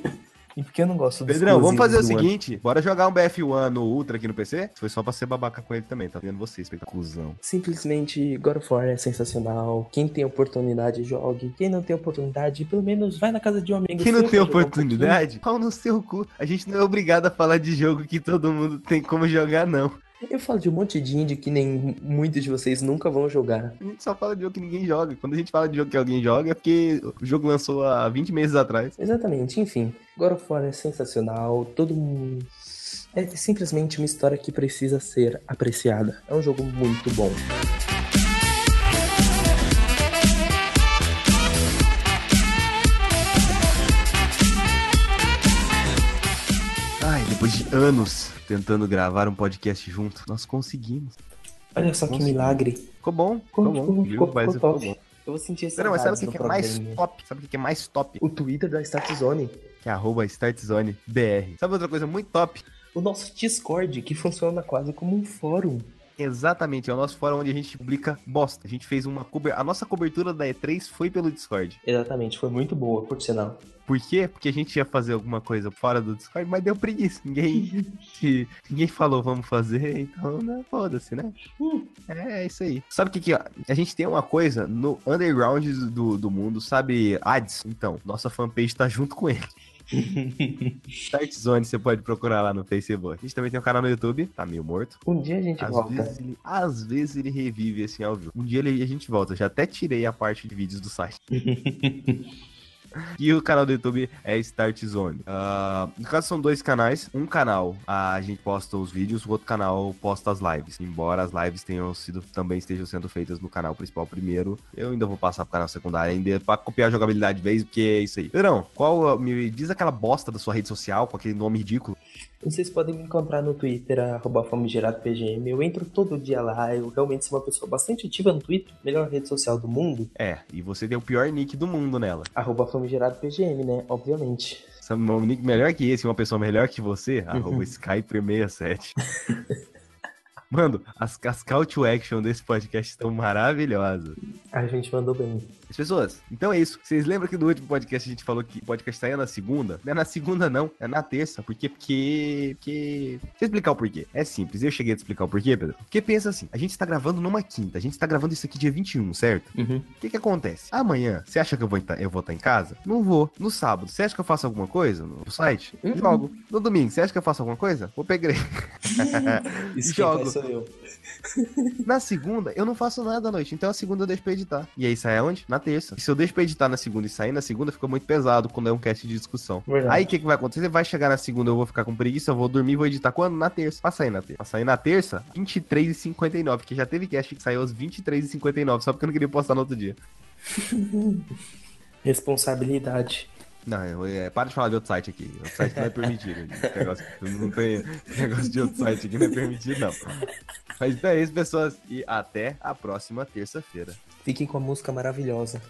S1: E porque eu não gosto dos
S2: Pedrão, vamos fazer o seguinte, bora jogar um BF1 no Ultra aqui no PC? Foi só pra ser babaca com ele também, tá vendo você, espetaculzão.
S1: Simplesmente God of War é sensacional. Quem tem oportunidade, jogue. Quem não tem oportunidade, pelo menos vai na casa de um amigo.
S2: Quem não tem
S1: jogar um
S2: oportunidade, pau no seu cu. A gente não é obrigado a falar de jogo que todo mundo tem como jogar, não.
S1: Eu falo de um monte de indie que nem muitos de vocês nunca vão jogar.
S2: A gente só fala de jogo que ninguém joga. Quando a gente fala de jogo que alguém joga, é porque o jogo lançou há 20 meses atrás.
S1: Exatamente, enfim. God of War é sensacional. Todo mundo. É simplesmente uma história que precisa ser apreciada. É um jogo muito bom.
S2: Depois de anos tentando gravar um podcast junto, nós conseguimos.
S1: Olha só que milagre.
S2: Ficou bom,
S1: Ficou-
S2: ficou bom.
S1: ficou- ficou- ficou
S2: ficou bom.
S1: Eu vou sentir esse
S2: Não, mas sabe o que, que é mais top? Sabe o que é mais top?
S1: O Twitter da Start Zone.
S2: Que é arroba StartZone BR. Sabe outra coisa muito top?
S1: O nosso Discord, que funciona quase como um fórum.
S2: Exatamente, é o nosso fórum onde a gente publica bosta. A gente fez uma cobertura. A nossa cobertura da E3 foi pelo Discord.
S1: Exatamente, foi muito boa, por sinal.
S2: Por quê? Porque a gente ia fazer alguma coisa fora do Discord, mas deu preguiça. Ninguém, ninguém falou vamos fazer, então né, foda-se, né?
S1: Hum.
S2: É, é isso aí. Sabe o que que... ó, A gente tem uma coisa no underground do, do mundo, sabe? Ads. Então, nossa fanpage tá junto com ele. Start Zone, você pode procurar lá no Facebook. A gente também tem um canal no YouTube, tá meio morto.
S1: Um dia a gente
S2: Às
S1: volta.
S2: vezes, ele, às vezes ele revive assim ao vivo. Um dia ele- a gente volta. Já até tirei a parte de vídeos do site. E o canal do YouTube é Start Zone. Ah, no caso, são dois canais. Um canal a gente posta os vídeos, o outro canal posta as lives. Embora as lives tenham sido também estejam sendo feitas no canal principal primeiro, eu ainda vou passar pro canal secundário ainda pra copiar a jogabilidade de vez, porque é isso aí. Pedrão, qual me diz aquela bosta da sua rede social com aquele nome ridículo?
S1: Vocês podem me encontrar no Twitter, arroba famigeradopgm. Eu entro todo dia lá. Eu realmente sou uma pessoa bastante ativa no Twitter, melhor rede social do mundo.
S2: É, e você tem o pior nick do mundo nela.
S1: Arroba famigeradopgm, né? Obviamente.
S2: Sabe um nick melhor que esse, uma pessoa melhor que você? Arroba Skyper67. Mano, as, as call to action desse podcast estão maravilhosas.
S1: A gente mandou bem.
S2: As pessoas, então é isso. Vocês lembram que no último podcast a gente falou que o podcast saía na segunda? Não é na segunda, não. É na terça. Por quê? Porque. Porque. Deixa eu explicar o porquê. É simples. Eu cheguei a te explicar o porquê, Pedro. Porque pensa assim: a gente tá gravando numa quinta. A gente tá gravando isso aqui dia 21, certo?
S1: Uhum.
S2: O que que acontece? Amanhã, você acha que eu vou estar eu vou estar em casa? Não vou. No sábado, você acha que eu faço alguma coisa no site?
S1: Uhum.
S2: Jogo. No domingo, você acha que eu faço alguma coisa? Vou pegar.
S1: Isso
S2: Jogo.
S1: sou eu.
S2: Na segunda, eu não faço nada à noite. Então a segunda eu deixo pra editar. E aí sai aonde? Na terça. E se eu deixo pra editar na segunda e sair na segunda, fica muito pesado quando é um cast de discussão.
S1: Verdade.
S2: Aí o que, que vai acontecer? Vai chegar na segunda, eu vou ficar com preguiça, eu vou dormir, vou editar quando? Na terça. Pra sair na terça. Pra sair na terça, 23h59. Porque já teve cast que saiu às 23h59, só porque eu não queria postar no outro dia.
S1: Responsabilidade.
S2: Não, eu- é, para de falar de outro site aqui. Outro site não é permitido. Negócio, não tem negócio de outro site aqui, não é permitido, não. Mas então é isso, pessoas. E até a próxima terça-feira.
S1: Fiquem com a música maravilhosa.